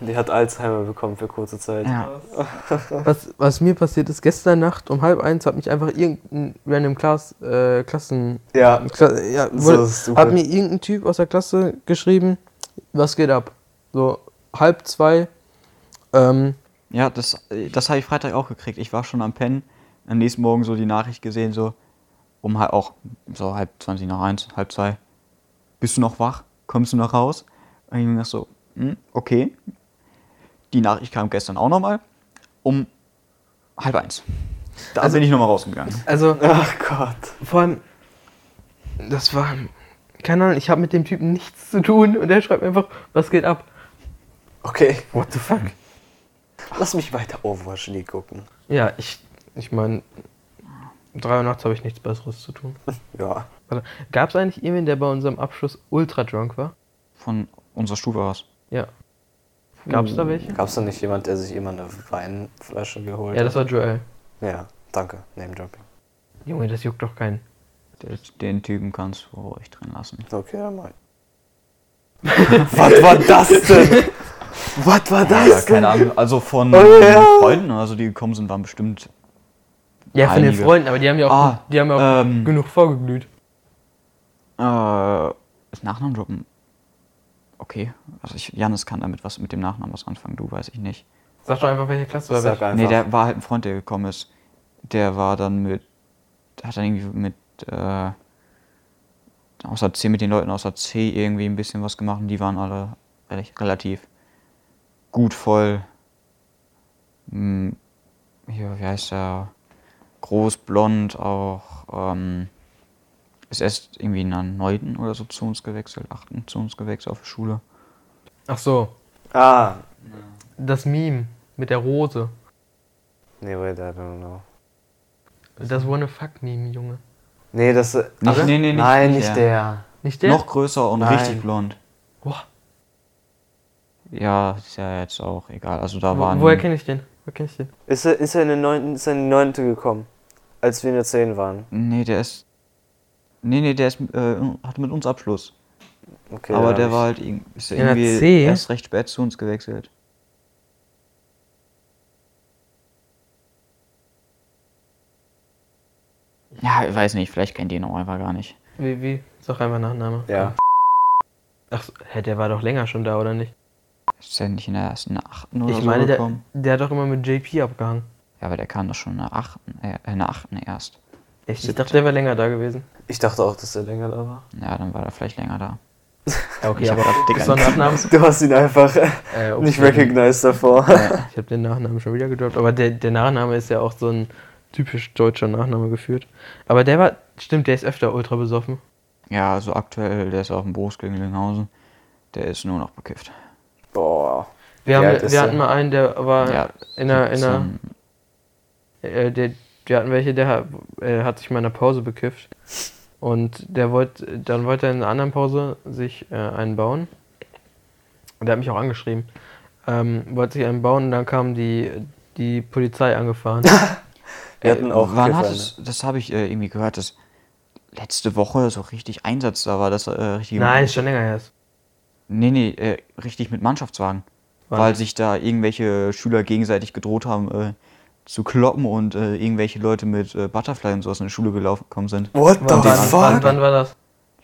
Die hat Alzheimer bekommen für kurze Zeit. ja, [LAUGHS] Was, was mir passiert ist, gestern Nacht um halb eins hat mich einfach irgendein random Class, äh, Klassen. Ja. Kla ja, So wurde, ist super. hat mir irgendein Typ aus der Klasse geschrieben, was geht ab? So halb zwei. Ähm, Ja, das, das habe ich Freitag auch gekriegt. Ich war schon am Pennen. Am nächsten Morgen so die Nachricht gesehen, so um halt auch so halb 20 nach eins, halb zwei. Bist du noch wach? Kommst du noch raus? Und ich mir gedacht so, hm, okay. Die Nachricht kam gestern auch nochmal um halb eins. Da Also- bin ich nochmal rausgegangen. also Ach Gott. vor allem, das war, keine Ahnung, ich habe mit dem Typen nichts zu tun und der schreibt mir einfach, was geht ab? Okay. What the fuck? Lass mich weiter Overwatch League gucken. Ja, ich, ich meine, drei Uhr nachts habe ich nichts Besseres zu tun. [LAUGHS] Ja. Gab es eigentlich irgendwen, der bei unserem Abschluss ultra drunk war? Von unserer Stufe aus. Ja. Gab es da welche? Gab es da nicht jemand, der sich immer eine Weinflasche geholt Ja, das war Joel. hat? Ja, danke. Name Dropping. Junge, das juckt doch keinen. Den, den Typen kannst du ruhig drin lassen. Okay, dann mal. [LAUGHS] Was war das denn? Was war das Ja, denn? keine Ahnung. Also von Oh ja. Freunden, also die gekommen sind, waren bestimmt. Ja, von den Einige. Freunden, aber die haben ja auch, Ah, die haben ja auch ähm, genug vorgeglüht. Äh, ist Nachnamen droppen. Okay. Also ich, Janis kann damit was mit dem Nachnamen was anfangen, du weiß ich nicht. Sag doch einfach, welche Klasse oder Sag welche. Nee, der war halt ein Freund, der gekommen ist. Der war dann mit, hat dann irgendwie mit, äh, außer C, mit den Leuten außer C irgendwie ein bisschen was gemacht und die waren alle recht, relativ gut voll. Hm, hier, wie heißt der? Groß, blond auch. Ähm, ist erst irgendwie in der neunten oder so zu uns gewechselt, achten zu uns gewechselt auf die Schule. Ach so, Ah. das Meme mit der Rose. Nee, wait, I don't know. Das Wanna Fuck Meme, Junge. Nee, das. Nicht- nee, nee, nicht- Nein, nicht nicht der. der. Nicht der? Noch größer und Nein. richtig blond. Boah. Ja, ist ja jetzt auch egal. Also da Wo, waren. woher kenne ich den? Woher kenn ich den? Ist er, ist er in den neunten, ist er in die neunte gekommen? Als wir in der 10 waren. Nee, der ist. Nee, nee, der ist, äh, hat mit uns Abschluss. Okay, Aber der war halt irg- ist In der irgendwie C? erst recht spät zu uns gewechselt. Ja, ich weiß nicht, vielleicht kennt ihr ihn auch einfach gar nicht. Wie, wie? Sag einfach Nachname. Ja. Ach, hä, der war doch länger schon da, oder nicht? Ist der nicht in der ersten achten oder ich so meine, der, gekommen? der hat doch immer mit JP abgehangen. Ja, aber der kam doch schon in der achten, äh, in der achten erst. Echt? Ich dachte, der wäre länger da gewesen. Ich dachte auch, dass er länger da war. Ja, dann war er vielleicht länger da. Ja, [LAUGHS] okay, aber ist doch Nachnamen. Du hast ihn einfach Äh, ups, nicht recognized davor. [LAUGHS] Ich habe den Nachnamen schon wieder gedroppt, aber der, der Nachname ist ja auch so ein typisch deutscher Nachname geführt. Aber der war, stimmt, der ist öfter ultra besoffen. Ja, also aktuell, der ist auf dem Berufsgegen Linghausen. Der ist nur noch bekifft. Boah. Wir, Wie haben, wir hatten mal einen, der war Ja, in einer, in einer 17. äh, der, wir hatten welche, der hat, äh, hat sich mal in einer Pause bekifft. Und der wollte, dann wollte er in einer anderen Pause sich äh, einen bauen. Und der hat mich auch angeschrieben. Ähm, wollte sich einen bauen und dann kam die, die Polizei angefahren. [LAUGHS] Wir hatten auch Wann hat es, das habe ich äh, irgendwie gehört, dass letzte Woche so richtig Einsatz da war, dass äh, richtig. Nein, ist schon länger her. Nee, nee, äh, richtig mit Mannschaftswagen. Wann? Weil sich da irgendwelche Schüler gegenseitig gedroht haben, äh, zu kloppen und äh, irgendwelche Leute mit äh, Butterfly und so aus der Schule gelaufen gekommen sind. What the Wann, wann, wann, fuck? wann war das?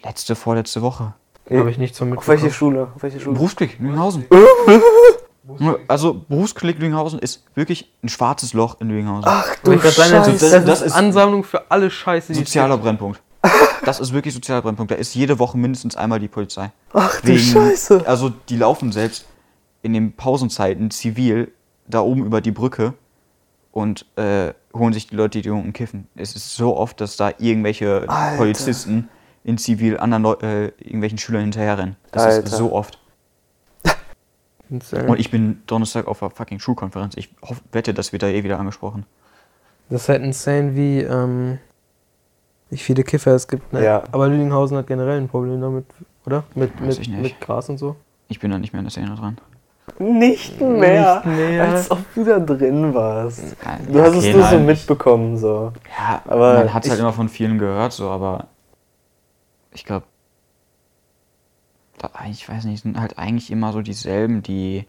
Letzte, vorletzte Woche. Habe ich nichts von Auf welche mitbekommen. Schule? Auf welche Schule? Berufsklick, Lüdinghausen. Also Berufsklick Lüdinghausen ist wirklich ein schwarzes Loch in Lüdinghausen. Ach Du du das, das, Scheiße. das, Das das ist- Ansammlung für alle Scheiße, die Sozialer Brennpunkt. Das ist wirklich sozialer Brennpunkt. Da ist jede Woche mindestens einmal die Polizei. Ach du Scheiße. Also die laufen selbst in den Pausenzeiten zivil da oben über die Brücke und äh, holen sich die Leute, die unten kiffen. Es ist so oft, dass da irgendwelche Alter. Polizisten in Zivil anderen Leu äh, irgendwelchen Schülern hinterherrennen. Das Alter. ist so oft. Und ich bin Donnerstag auf einer fucking Schulkonferenz. Ich hoff, wette, das wird da eh wieder angesprochen. Das ist halt insane, wie, ähm, wie viele Kiffer es gibt. Ne? Ja. Aber Lüdinghausen hat generell ein Problem damit, oder? Mit, Weiß mit, mit Gras und so. Ich bin da nicht mehr in der Szene dran. Nicht mehr. Nicht mehr. Als ob du da drin warst. Du hast es okay, nur so mitbekommen, so. Ja, Aber man hat es halt immer von vielen gehört, so, aber ich glaube, ich weiß nicht, sind halt eigentlich immer so dieselben, die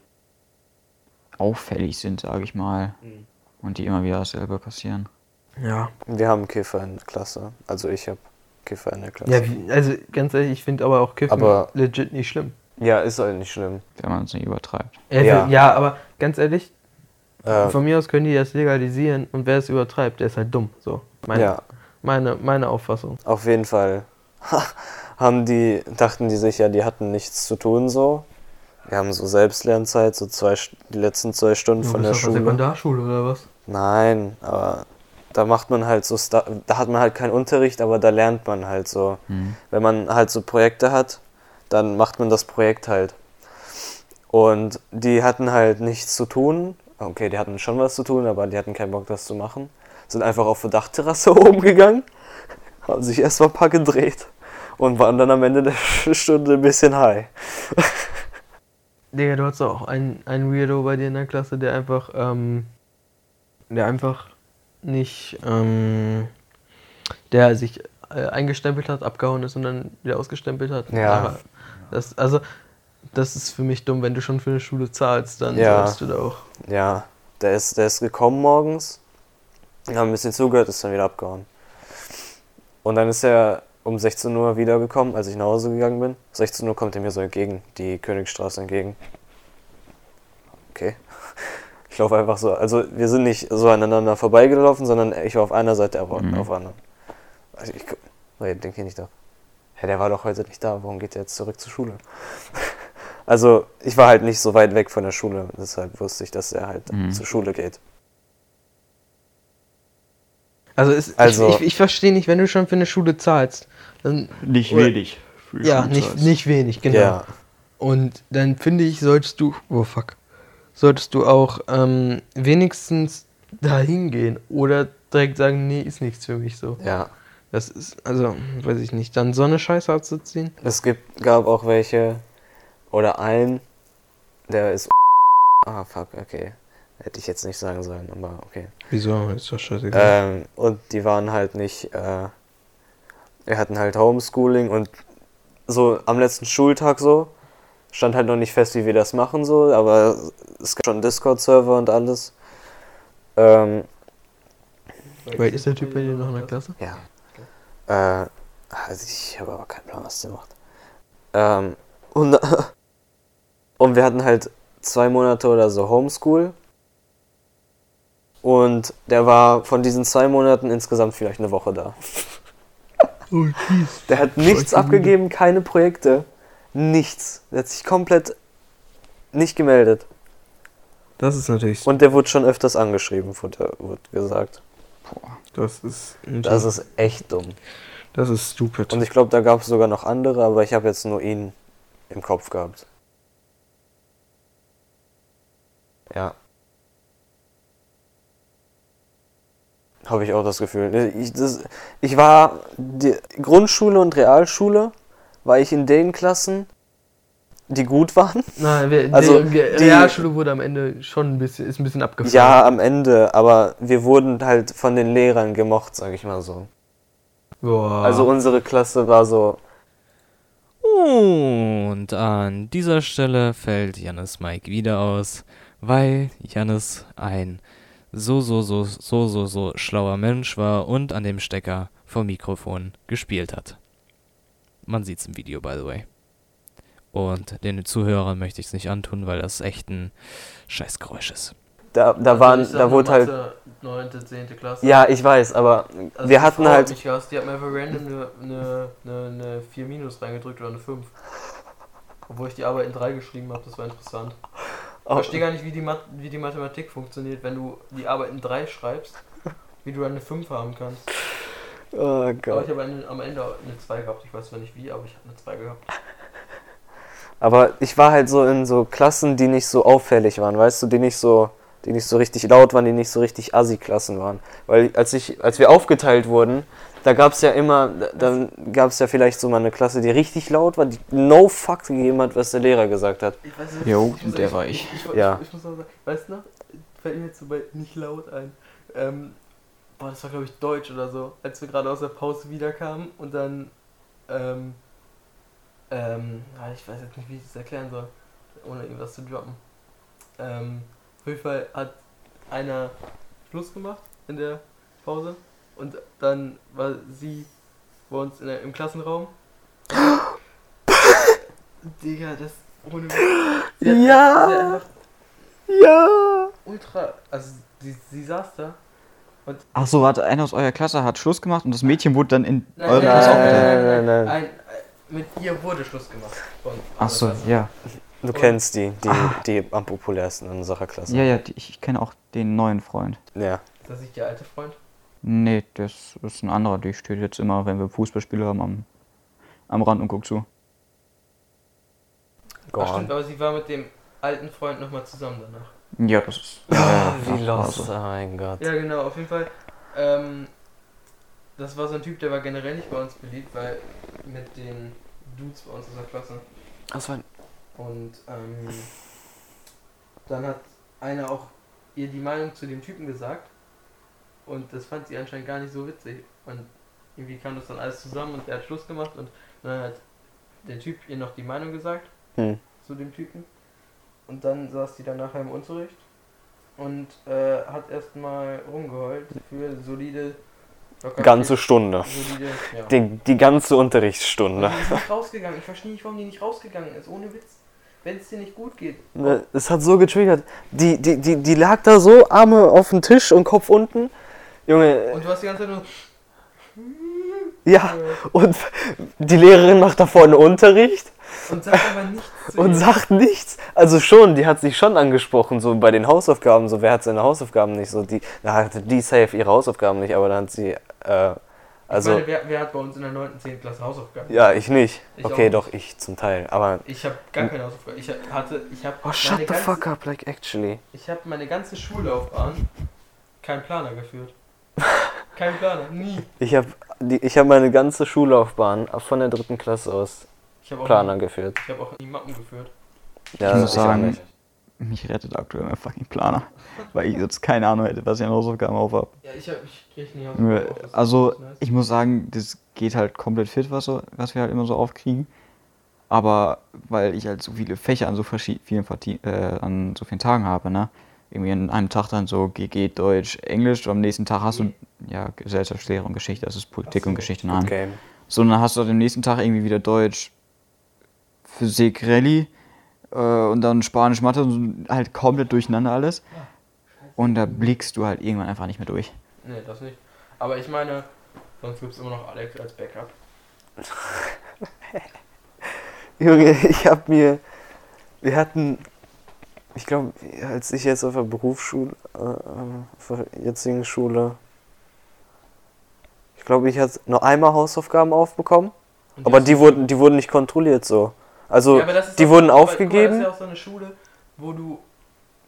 auffällig sind, sage ich mal. Mhm. Und die immer wieder dasselbe passieren. Ja. Wir haben Kiffer in der Klasse. Also ich habe Kiffer in der Klasse. ja also ganz ehrlich, ich finde aber auch Kiffen Aber- legit nicht schlimm. Ja, ist halt nicht schlimm. Wenn man es nicht übertreibt. Ja, Ja. ja aber ganz ehrlich, Äh, von mir aus können die das legalisieren und wer es übertreibt, der ist halt dumm. So. Meine, ja, meine, meine Auffassung. auf jeden Fall [LAUGHS] haben die, dachten die sich ja, die hatten nichts zu tun so. Wir haben so Selbstlernzeit, so zwei, die letzten zwei Stunden von der Schule. Sekundarschule oder was? Nein, aber da macht man halt so, da hat man halt keinen Unterricht, aber da lernt man halt so. Hm. Wenn man halt so Projekte hat, dann macht man das Projekt halt. Und die hatten halt nichts zu tun. Okay, die hatten schon was zu tun, aber die hatten keinen Bock, das zu machen. Sind einfach auf der Dachterrasse oben [LAUGHS] gegangen, haben sich erstmal ein paar gedreht und waren dann am Ende der [LAUGHS] Stunde ein bisschen high. [LAUGHS] Digga, du hattest auch einen, einen Weirdo bei dir in der Klasse, der einfach, ähm, der einfach nicht, ähm, der sich äh, eingestempelt hat, abgehauen ist und dann wieder ausgestempelt hat. Ja. Aber Das, also, das ist für mich dumm, wenn du schon für eine Schule zahlst, dann Ja. solltest du da auch. Ja, der ist, der ist gekommen morgens, haben ein bisschen zugehört, ist dann wieder abgehauen. Und dann ist er um 16 Uhr wiedergekommen, als ich nach Hause gegangen bin. 16 Uhr kommt er mir so entgegen, die Königstraße entgegen. Okay. Ich laufe einfach so. Also wir sind nicht so aneinander vorbeigelaufen, sondern ich war auf einer Seite, er war Mhm. auf der anderen. Also ich, nee, den kenne ich doch. Hä, der war doch heute nicht da, warum geht er jetzt zurück zur Schule? [LAUGHS] Also ich war halt nicht so weit weg von der Schule, deshalb wusste ich, dass er halt Mhm. zur Schule geht. Also, es, Also- ich, ich, ich verstehe nicht, wenn du schon für eine Schule zahlst, dann Nicht Oder- wenig. für ja, nicht, nicht wenig, genau. Ja, Und dann finde ich, solltest du, oh fuck, solltest du auch ähm, wenigstens dahin gehen oder direkt sagen, nee, ist nichts für mich so. ja. Das ist, also, weiß ich nicht, dann so eine Scheiße abzuziehen. Es gibt, gab auch welche, oder einen, der ist. Ah, fuck, okay. Hätte ich jetzt nicht sagen sollen, aber okay. Wieso? Ist doch scheißegal. Ähm, und die waren halt nicht. Äh, wir hatten halt Homeschooling und so am letzten Schultag so. Stand halt noch nicht fest, wie wir das machen, so, aber es gab schon Discord-Server und alles. Ähm, Wait, ist der Typ bei dir noch in der Klasse? Ja. Äh, also ich habe aber keinen Plan, was der macht. Ähm, und, [LAUGHS] und wir hatten halt zwei Monate oder so Homeschool. Und der war von diesen zwei Monaten insgesamt vielleicht eine Woche da. [LAUGHS] Oh. Der hat nichts abgegeben, keine Projekte. Nichts. Der hat sich komplett nicht gemeldet. Das ist natürlich, Und der wurde schon öfters angeschrieben, wurde, wurde gesagt. Das ist, Das ist echt dumm. das ist stupid. Und ich glaube, da gab es sogar noch andere, aber ich habe jetzt nur ihn im Kopf gehabt. Ja. Habe ich auch das Gefühl. Ich, das, ich war die Grundschule und Realschule, war ich in den Klassen, die gut waren. Nein, wir, Also, die, die- Realschule wurde am Ende schon ein bisschen, ist ein bisschen abgefallen. Ja, am Ende, aber wir wurden halt von den Lehrern gemocht, sag ich mal so. Boah. Also unsere Klasse war so, Und an dieser Stelle fällt Jannis Mike wieder aus, weil Jannis ein so, so, so, so, so, so schlauer Mensch war und an dem Stecker vom Mikrofon gespielt hat. Man sieht's im Video, by the way. Und den Zuhörern möchte ich es nicht antun, weil das echt ein Scheißgeräusch ist. da, da waren, da wurde halt. 9., 10. Klasse. Ja, ich weiß, aber Also wir die hatten Frau halt. Hat mich gehasst, die hat mir einfach random eine, eine, eine, eine 4 minus reingedrückt oder eine 5. Obwohl ich die Arbeit in 3 geschrieben habe, das war interessant. Ich Oh, verstehe gar nicht, wie die, wie die Mathematik funktioniert, wenn du die Arbeit in 3 schreibst, wie du dann eine 5 haben kannst. oh Aber Gott. ich habe am Ende eine 2 gehabt, ich weiß zwar nicht wie, aber ich habe eine 2 gehabt. Aber ich war halt so in so Klassen, die nicht so auffällig waren, weißt du, die nicht so, die nicht so richtig laut waren, die nicht so richtig Assi-Klassen waren. Weil als ich, als wir aufgeteilt wurden, da gab es ja immer, da- dann gab es ja vielleicht so mal eine Klasse, die richtig laut war, die no fuck gegeben hat, was der Lehrer gesagt hat. Ich weiß nicht, Jo, ich muss- der ich- war ich. Ich, ich, Ja. ich, ich muss noch sagen, weißt du noch, fällt mir jetzt so bei nicht laut ein. Ähm, boah, das war glaube ich Deutsch oder so, als wir gerade aus der Pause wiederkamen und dann, ähm, ähm, ah, ich weiß jetzt nicht, wie ich das erklären soll, ohne irgendwas zu droppen. Ähm, auf jeden Fall hat einer Schluss gemacht in der Pause und dann war sie bei uns in der, im Klassenraum. [GASPS] Digga, das ohne. Sie hat- Ja. sie hat einfach Ja! ultra. Also sie, sie saß da. Ach so, warte, einer aus eurer Klasse hat Schluss gemacht und das Mädchen wurde dann in Nein, eure nein, Klasse nein, aufgeteilt. nein, nein, nein. Ein, äh, mit ihr wurde Schluss gemacht. Von Ach so, anderer Klasse. ja. Du kennst die, die, die am populärsten in unserer Klasse. Ja, ja, die, ich kenne auch den neuen Freund. Ja. Ist das nicht der alte Freund? Nee, das ist ein anderer, die steht jetzt immer, wenn wir Fußballspiele haben, am, am Rand und guckt zu. Ach, stimmt, aber sie war mit dem alten Freund nochmal zusammen danach. Ja, das ist. [LAUGHS] Ah, ja, wie war lost, so. oh mein Gott. Ja, genau, auf jeden Fall. Ähm, das war so ein Typ, der war generell nicht bei uns beliebt, weil mit den Dudes bei uns aus der Klasse. Das war Und ähm, dann hat einer auch ihr die Meinung zu dem Typen gesagt. Und das fand sie anscheinend gar nicht so witzig. Und irgendwie kam das dann alles zusammen und er hat Schluss gemacht und dann hat der Typ ihr noch die Meinung gesagt hm. zu dem Typen. Und dann saß die dann nachher im Unterricht und äh, hat erstmal rumgeheult für solide Locker Ganze Stunde. ja. Die, die ganze Unterrichtsstunde. Die ist nicht rausgegangen. Ich verstehe nicht, warum die nicht rausgegangen ist. Ohne Witz. Wenn es dir nicht gut geht. Ne, Es hat so getriggert. Die, die, die, die lag da so, Arme auf dem Tisch und Kopf unten. Junge, Und du hast die ganze Zeit nur. ja. Und die Lehrerin macht da vorne Unterricht Und sag aber nichts und sagt nichts. Also schon, die hat sich schon angesprochen, so bei den Hausaufgaben, so wer hat seine Hausaufgaben nicht, so die, da hatte die safe ihre Hausaufgaben nicht, aber dann hat sie, äh, also, ich meine, wer, wer hat bei uns in der 9. 10. Klasse Hausaufgaben? ja, ich nicht. Ich okay, auch doch, ich zum Teil, aber, Ich habe gar keine Hausaufgaben. Ich hatte. Ich habe oh, shut the fuck up, like actually. Ich habe meine ganze Schullaufbahn keinen Planer geführt. [LAUGHS] Kein Planer, nie. Ich habe ich hab meine ganze Schullaufbahn von der dritten Klasse aus Ich habe Planer nie- geführt. ich hab auch nie Mappen geführt. Ja, ich muss sagen, nicht. Mich rettet aktuell mein fucking Planer. Weil ich jetzt keine Ahnung hätte, was ich an Hausaufgaben auf habe. Ja, ich, hab, ich krieg nie Hausaufgaben. auf, Also, nice. ich muss sagen, das geht halt komplett fit, was, so, was wir halt immer so aufkriegen. Aber weil ich halt so viele Fächer an so vielen, äh, an so vielen Tagen habe, ne? Irgendwie an einem Tag dann so GG, Deutsch, Englisch und am nächsten Tag hast du ja Gesellschaftslehre und Geschichte, das ist Politik so, und Geschichte in einem. game. So, und dann hast du am nächsten Tag irgendwie wieder Deutsch, Physik, Rallye äh, und dann Spanisch, Mathe und so halt komplett durcheinander alles. Und da blickst du halt irgendwann einfach nicht mehr durch. Nee, das nicht. Aber ich meine, sonst gibt es immer noch Alex als Backup. [LAUGHS] Junge, ich hab mir. Wir hatten. Ich glaube, als ich jetzt auf der Berufsschule. Äh, auf der jetzigen Schule. Ich glaube, ich hatte nur einmal Hausaufgaben aufbekommen. Aber die wurden, die wurden nicht kontrolliert so. Also, Ja, die auch- wurden mal, mal, das aufgegeben. ist ja auch so eine Schule, wo du.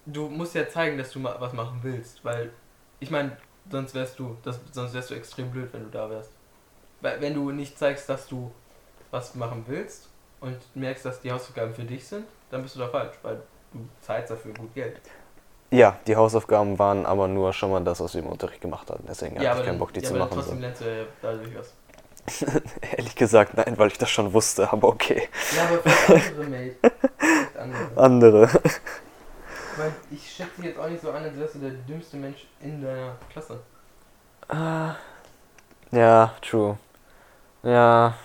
Du musst ja zeigen, dass du was machen willst. Weil, ich meine, sonst wärst du. Das, sonst wärst du extrem blöd, wenn du da wärst. Weil, wenn du nicht zeigst, dass du was machen willst und merkst, dass die Hausaufgaben für dich sind, dann bist du da falsch, weil du zahlst dafür gut Geld. Ja, die Hausaufgaben waren aber nur schon mal das, was wir im Unterricht gemacht hatten. Deswegen hatte ich keinen Bock, die ja, zu aber machen. trotzdem So. lernst du ja dadurch was. [LAUGHS] Ehrlich gesagt, nein, weil ich das schon wusste, aber okay. Ja, aber vielleicht [LAUGHS] andere, Mate. Vielleicht andere. Andere. Ich meine, ich schätze dich jetzt auch nicht so an, als wärst du der dümmste Mensch in deiner Klasse. Ah, ja, true. Ja,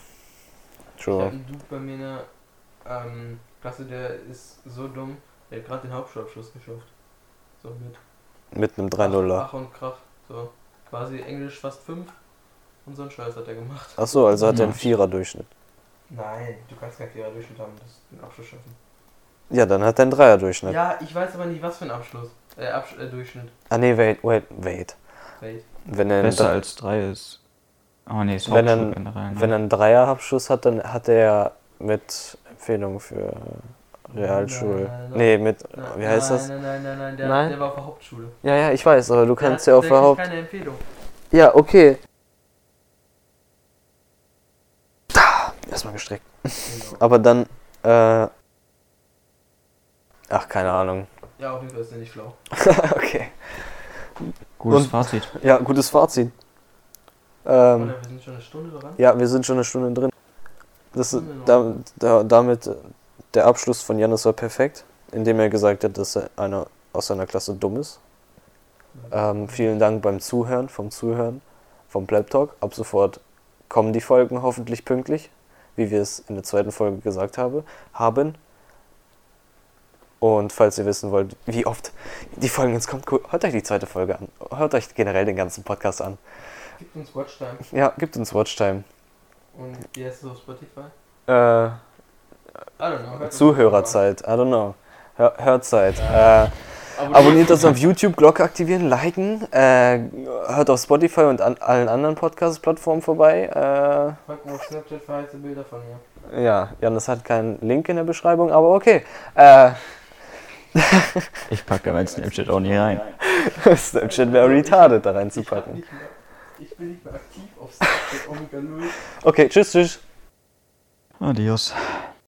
Ich habe true. einen Dude bei mir in der ähm, Klasse, der ist so dumm, der hat gerade den Hauptschulabschluss geschafft. So mit Mit einem Ach, 3-0er. Ach und Krach. So. Quasi Englisch fast 5 und so einen Scheiß hat er gemacht. Achso, also hat er einen. Vierer-Durchschnitt. Nein, du kannst keinen Vierer Durchschnitt haben, das den Abschluss schaffen. Ja, dann hat er einen Dreier-Durchschnitt. Ja, ich weiß aber nicht, was für ein Abschluss. Äh, Absch äh Durchschnitt. Ah, nee, wait, wait, wait. Wait. Wenn er, Besser als drei ist. Oh nee, ist Wenn er- Hauptschule generell. ne? wenn er einen Dreier-Abschluss hat, dann hat er mit Empfehlung für Realschule. Nein, nein, nein. Nee, mit, wie heißt nein, das? Nein, nein, nein, nein, der, Nein? der war auf der Hauptschule. Ja, ja, ich weiß, aber du kannst ja auf der der kriegt Haupt... keine Empfehlung. Ja, okay. Da, erstmal gestreckt. Genau. [LAUGHS] Aber dann, äh... Ach, keine Ahnung. Ja, auf jeden Fall ist der nicht schlau. [LAUGHS] okay. Gutes und- Fazit. Ja, gutes Fazit. Ähm, Oder wir sind schon eine Stunde dran. ja, wir sind schon eine Stunde drin. Das, da, da, damit, äh, der Abschluss von Janis war perfekt, indem er gesagt hat, dass er einer aus seiner Klasse dumm ist. Ähm, vielen Dank beim Zuhören, vom Zuhören, vom Pleb Talk. Ab sofort kommen die Folgen hoffentlich pünktlich, wie wir es in der zweiten Folge gesagt habe, haben. Und falls ihr wissen wollt, wie oft die Folgen jetzt kommen, gu- hört euch die zweite Folge an. Hört euch generell den ganzen Podcast an. Gibt uns Watchtime. Ja, gibt uns Watchtime. Und wie heißt es auf Spotify? Äh, I don't know. Zuhörerzeit, I don't know. Hör Hörzeit. Äh, an. Abonniert das auf YouTube, Glocke aktivieren, liken. Äh, hört auf Spotify und an allen anderen Podcast-Plattformen vorbei. Folgt mir auf Snapchat für heiße Bilder von mir. Äh, ja, Janis hat keinen Link in der Beschreibung, aber okay. Äh, Ich packe da mein Snapchat auch nie rein. [LAUGHS] Snapchat wäre retarded da reinzupacken. ich bin nicht mehr aktiv auf Snapchat Omega 0. Okay, tschüss, tschüss. Adios.